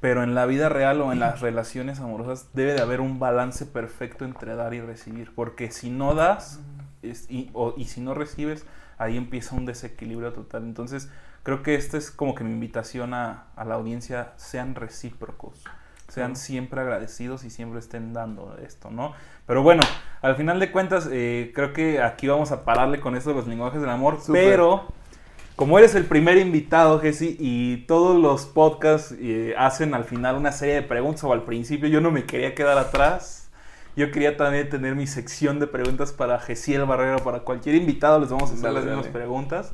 Pero en la vida real o en las relaciones amorosas debe de haber un balance perfecto entre dar y recibir. Porque si no das es- y, o- y si no recibes, ahí empieza un desequilibrio total. Entonces, creo que esta es como que mi invitación a, a la audiencia, sean recíprocos. Sean siempre agradecidos y siempre estén dando esto, ¿no? Pero bueno, al final de cuentas, eh, creo que aquí vamos a pararle con esto de los lenguajes del amor. Pero, como eres el primer invitado, Jesse, y todos los podcasts eh, hacen al final una serie de preguntas o al principio, yo no me quería quedar atrás. Yo quería también tener mi sección de preguntas para Gesiel Barrera, para cualquier invitado les vamos a hacer Dale, las dale. mismas preguntas.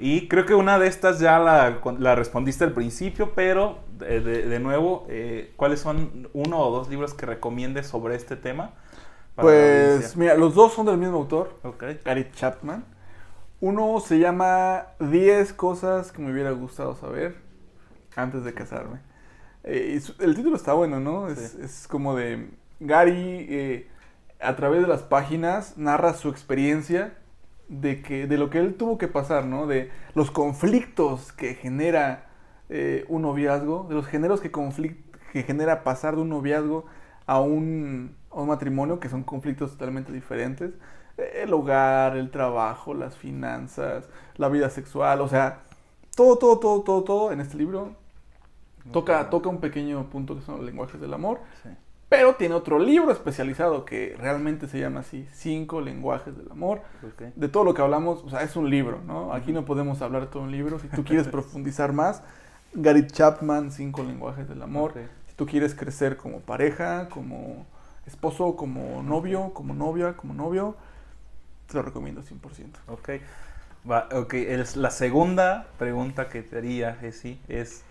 Y creo que una de estas ya la, la respondiste al principio, pero de, de- de nuevo, eh, ¿cuáles son uno o dos libros que recomiendes sobre este tema? Pues mira, los dos son del mismo autor, Ok. Gary Chapman. Uno se llama 10 cosas que me hubiera gustado saber antes de casarme. Eh, y su- el título está bueno, ¿no? Es, es como de Gary, eh, a través de las páginas, narra su experiencia de, que, de lo que él tuvo que pasar, ¿no? De los conflictos que genera eh, un noviazgo, de los géneros que, que genera pasar de un noviazgo a un, a un matrimonio, que son conflictos totalmente diferentes. El hogar, el trabajo, las finanzas, la vida sexual, o sea, todo, todo, todo, todo, todo en este libro toca, toca un pequeño punto que son los lenguajes del amor. Sí. Pero tiene otro libro especializado que realmente se llama así, Cinco lenguajes del amor. De todo lo que hablamos, o sea, es un libro, ¿no? Aquí no podemos hablar de todo un libro. Si tú quieres profundizar más, Gary Chapman, Cinco lenguajes del amor. Si tú quieres crecer como pareja, como esposo, como novio, como novia, como novio, te lo recomiendo 100%. Ok. Va, ok, es la segunda pregunta que te haría, Jessy, es,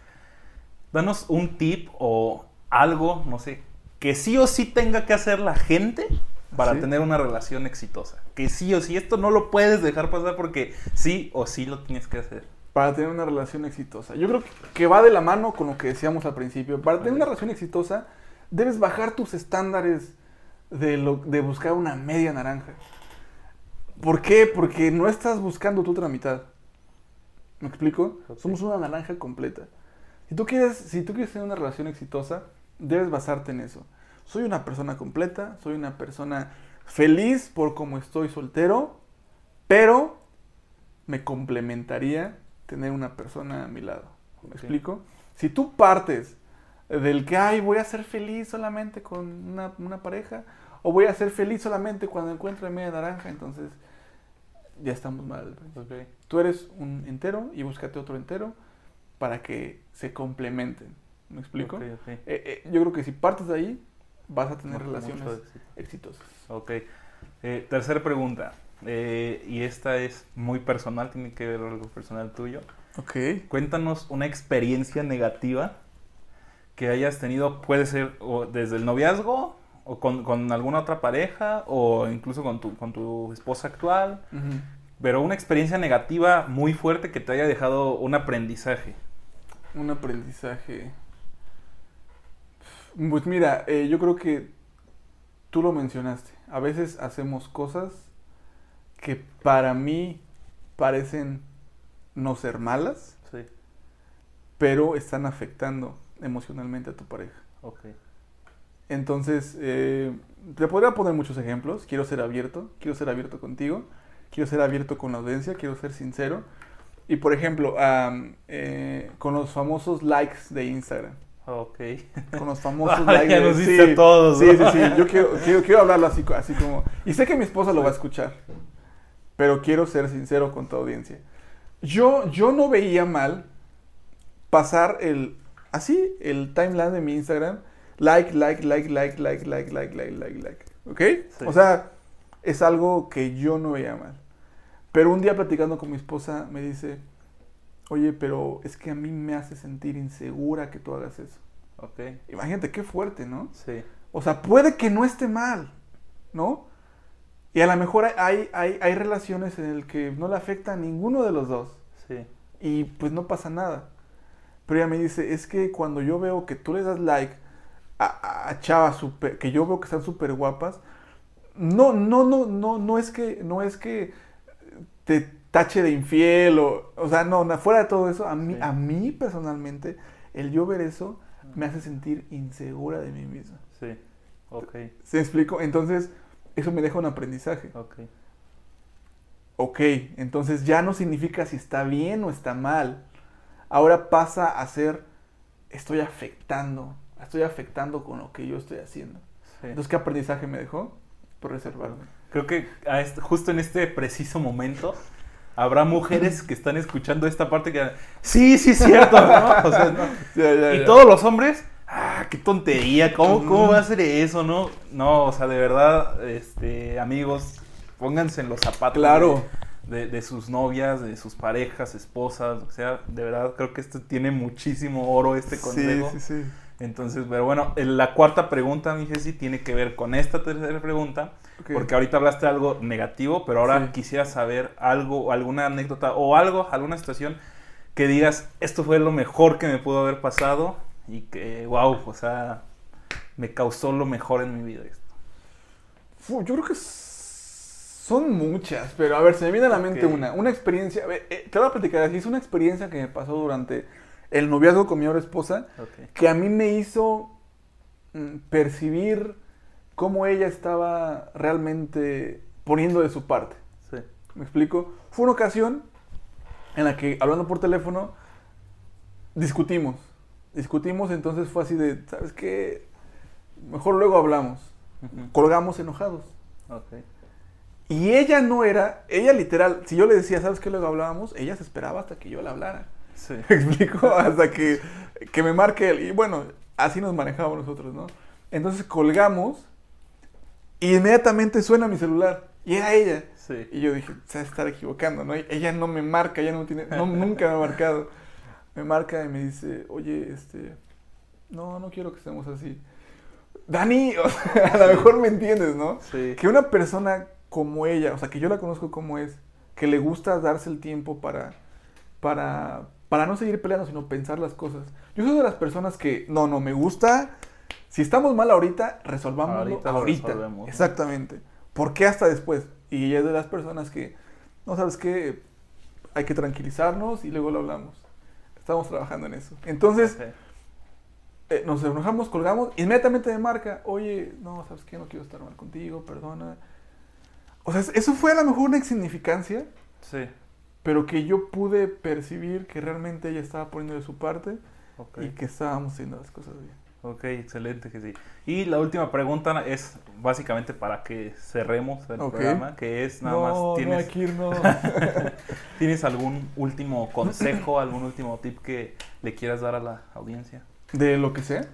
danos un tip o algo, no sé, que sí o sí tenga que hacer la gente para ¿Sí? tener una relación exitosa. Que sí o sí, esto no lo puedes dejar pasar porque sí o sí lo tienes que hacer. Para tener una relación exitosa. Yo creo que va de la mano con lo que decíamos al principio. Para tener una relación exitosa, debes bajar tus estándares de, lo, de buscar una media naranja. ¿Por qué? Porque no estás buscando tu otra mitad. ¿Me explico? Somos una naranja completa. Si tú, quieres, si tú quieres tener una relación exitosa, debes basarte en eso. Soy una persona completa, soy una persona feliz por como estoy soltero, pero me complementaría tener una persona a mi lado. ¿Me explico? Si tú partes del que, ay, voy a ser feliz solamente con una, una pareja, o voy a ser feliz solamente cuando encuentre media naranja, entonces ya estamos mal. Tú eres un entero y búscate otro entero para que se complementen. ¿Me explico? Eh, eh, yo creo que si partes de ahí, vas a tener relaciones exitosas. Ok. Eh, tercera pregunta. eh, y esta es muy personal, tiene que ver algo personal tuyo. Ok. Cuéntanos una experiencia negativa que hayas tenido, puede ser o desde el noviazgo, o con, con alguna otra pareja, o incluso con tu, con tu esposa actual, pero una experiencia negativa muy fuerte que te haya dejado un aprendizaje. Un aprendizaje. Pues mira, eh, yo creo que tú lo mencionaste. A veces hacemos cosas que para mí parecen no ser malas, Sí. pero están afectando emocionalmente a tu pareja. Ok. Entonces, eh, te podría poner muchos ejemplos. Quiero ser abierto, quiero ser abierto contigo, quiero ser abierto con la audiencia, quiero ser sincero. Y por ejemplo, eh, con los famosos likes de Instagram. Ok. Con los famosos Ah, likes ya nos diste a todos, Sí, ¿no? sí, sí. Yo quiero, quiero, quiero hablarlo así, así como. Y sé que mi esposa lo va a escuchar. Pero quiero ser sincero con tu audiencia. Yo, yo no veía mal pasar el. Así, el timeline de mi Instagram. Like, like, like, like, like, like, like, like, like, like. ¿Ok? Sí. O sea, es algo que yo no veía mal. Pero un día platicando con mi esposa me dice, oye, pero es que a mí me hace sentir insegura que tú hagas eso. Ok. Imagínate qué fuerte, ¿no? Sí. O sea, puede que no esté mal, ¿no? Y a lo mejor hay, hay, hay relaciones en las que no le afecta a ninguno de los dos. Sí. Y pues no pasa nada. Pero ella me dice, es que cuando yo veo que tú le das like a, a chavas super, que yo veo que están súper guapas, no, no, no, no, no es que, no es que te tache de infiel o, o sea, no, fuera de todo eso, a mí, Sí. a mí personalmente, el yo ver eso me hace sentir insegura de mí misma. Sí. Ok. ¿Se explico? Entonces, eso me deja un aprendizaje. Ok. Ok, entonces ya no significa si está bien o está mal. Ahora pasa a ser, estoy afectando, estoy afectando con lo que yo estoy haciendo. Sí. Entonces, ¿qué aprendizaje me dejó? Por reservarme. Creo que a este- justo en este preciso momento habrá mujeres que están escuchando esta parte que sí, sí, es cierto, ¿no? O sea, no. Ya, ya, Y ya. todos los hombres, ah, qué tontería, ¿cómo, cómo va a ser eso, no? No, o sea, de verdad, este, amigos, pónganse en los zapatos Claro. de, de- de sus novias, de sus parejas, esposas, o sea, de verdad creo que esto tiene muchísimo oro este consejo. Sí, sí, sí. Entonces, pero bueno, en la cuarta pregunta, mi Jessy, tiene que ver con esta tercera pregunta, Porque ahorita hablaste de algo negativo, pero ahora Sí. quisiera saber algo, alguna anécdota o algo, alguna situación que digas, esto fue lo mejor que me pudo haber pasado y que, wow, o sea, me causó lo mejor en mi vida esto. Yo creo que son muchas, pero a ver, se me viene a la mente una. Una experiencia, a ver, eh, te voy a platicar así, es una experiencia que me pasó durante el noviazgo con mi ahora esposa, Ok. que a mí me hizo mm, percibir cómo ella estaba realmente poniendo de su parte. Sí. ¿Me explico? Fue una ocasión en la que, hablando por teléfono, discutimos. Discutimos, entonces fue así de, ¿sabes qué? Mejor luego hablamos. Colgamos enojados. Ok. Y ella no era, ella literal, si yo le decía, ¿sabes qué? Luego hablábamos, ella se esperaba hasta que yo le hablara. Sí. ¿Me explico? Hasta que, que me marque él. Y bueno, así nos manejamos nosotros, ¿no? Entonces colgamos y inmediatamente suena mi celular. Y era ella. Sí. Y yo dije, se estar equivocando, ¿no? Ella no me marca, ella no tiene, no, nunca me ha marcado. Me marca y me dice, oye, este, no, no quiero que estemos así. Dani, o sea, a lo mejor me entiendes, ¿no? Sí. Que una persona como ella, o sea, que yo la conozco como es, que le gusta darse el tiempo para, para, para no seguir peleando, sino pensar las cosas. Yo soy de las personas que, no, no, me gusta, si estamos mal ahorita, resolvámoslo Ahorita ahorita. resolvemos. Exactamente. ¿Por qué hasta después? Y ella es de las personas que, no sabes qué, hay que tranquilizarnos y luego lo hablamos. Estamos trabajando en eso. Entonces, eh, nos enojamos, colgamos, inmediatamente me marca, oye, no, ¿sabes qué? No quiero estar mal contigo, perdona. O sea, eso fue a lo mejor una insignificancia, Sí. pero que yo pude percibir que realmente ella estaba poniendo de su parte y que estábamos haciendo las cosas bien. Ok, excelente que sí. Y la última pregunta es básicamente para que cerremos el programa, que es nada no, más, no ¿tienes, que irnos. ¿tienes algún último consejo, algún último tip que le quieras dar a la audiencia? De lo que sea.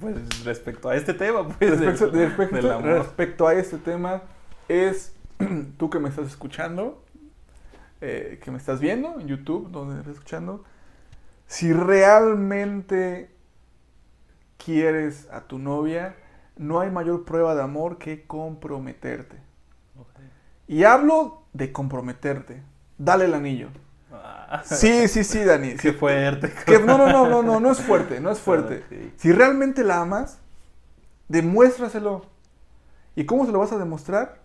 Pues respecto a este tema, pues Respecto, del, respecto- del amor. respecto a este tema, es tú que me estás escuchando, eh, que me estás viendo en YouTube, donde me estás escuchando, si realmente quieres a tu novia, no hay mayor prueba de amor que comprometerte. Y hablo de comprometerte. Dale el anillo. Ah, Sí, sí, sí, Dani. Qué Sí, fuerte. que- no, no, no, no, no, no es fuerte, no es fuerte. Si realmente la amas, demuéstraselo. ¿Y cómo se lo vas a demostrar?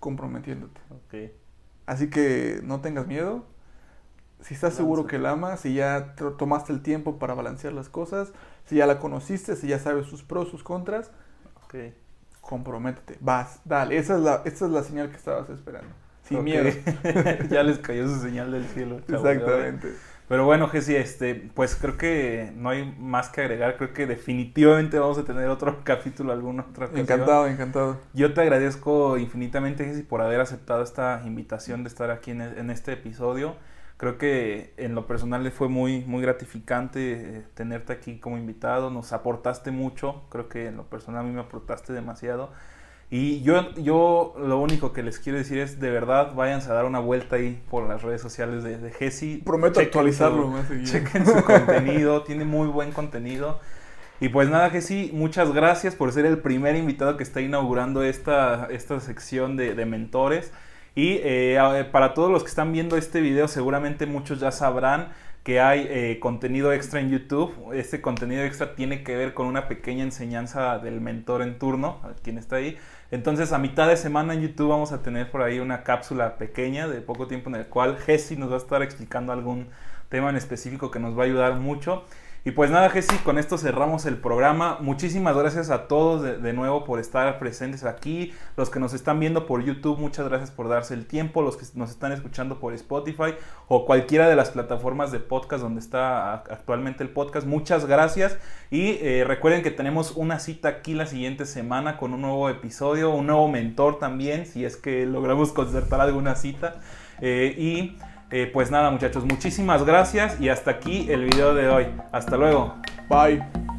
Comprometiéndote. Así que no tengas miedo. Si estás seguro que la amas, si ya te tomaste el tiempo para balancear las cosas, si ya la conociste, si ya sabes sus pros, sus contras, Ok. comprométete. Vas, dale. Esa es la, esa es la señal que estabas esperando. Sin miedo. ya les cayó su señal del cielo. Exactamente. Pero bueno, Jessy, este, pues creo que no hay más que agregar. Creo que definitivamente vamos a tener otro capítulo alguna otra ocasión. Encantado, encantado. Yo te agradezco infinitamente, Jessy, por haber aceptado esta invitación de estar aquí en, en este episodio. Creo que en lo personal le fue muy, muy gratificante eh, tenerte aquí como invitado. Nos aportaste mucho. Creo que en lo personal a mí me aportaste demasiado. Y yo, yo lo único que les quiero decir es, de verdad, váyanse a dar una vuelta ahí por las redes sociales de, de Jessy. Prometo Chequen actualizarlo su-. Chequen su contenido, tiene muy buen contenido. Y pues nada, Jessy, muchas gracias por ser el primer invitado que está inaugurando esta, esta sección de, de mentores. Y eh, para todos los que están viendo este video, seguramente muchos ya sabrán que hay eh, contenido extra en YouTube. Este contenido extra tiene que ver con una pequeña enseñanza del mentor en turno, quien está ahí. Entonces, a mitad de semana en YouTube vamos a tener por ahí una cápsula pequeña de poco tiempo en el cual Jesse nos va a estar explicando algún tema en específico que nos va a ayudar mucho. Y pues nada, Jessy, con esto cerramos el programa. Muchísimas gracias a todos de, nuevo por estar presentes aquí. Los que nos están viendo por YouTube, muchas gracias por darse el tiempo. Los que nos están escuchando por Spotify o cualquiera de las plataformas de podcast donde está actualmente el podcast, muchas gracias. Y eh, recuerden que tenemos una cita aquí la siguiente semana con un nuevo episodio, un nuevo mentor también, si es que logramos concertar alguna cita. Eh, y eh, pues nada muchachos, muchísimas gracias y hasta aquí el video de hoy. Hasta luego. Bye.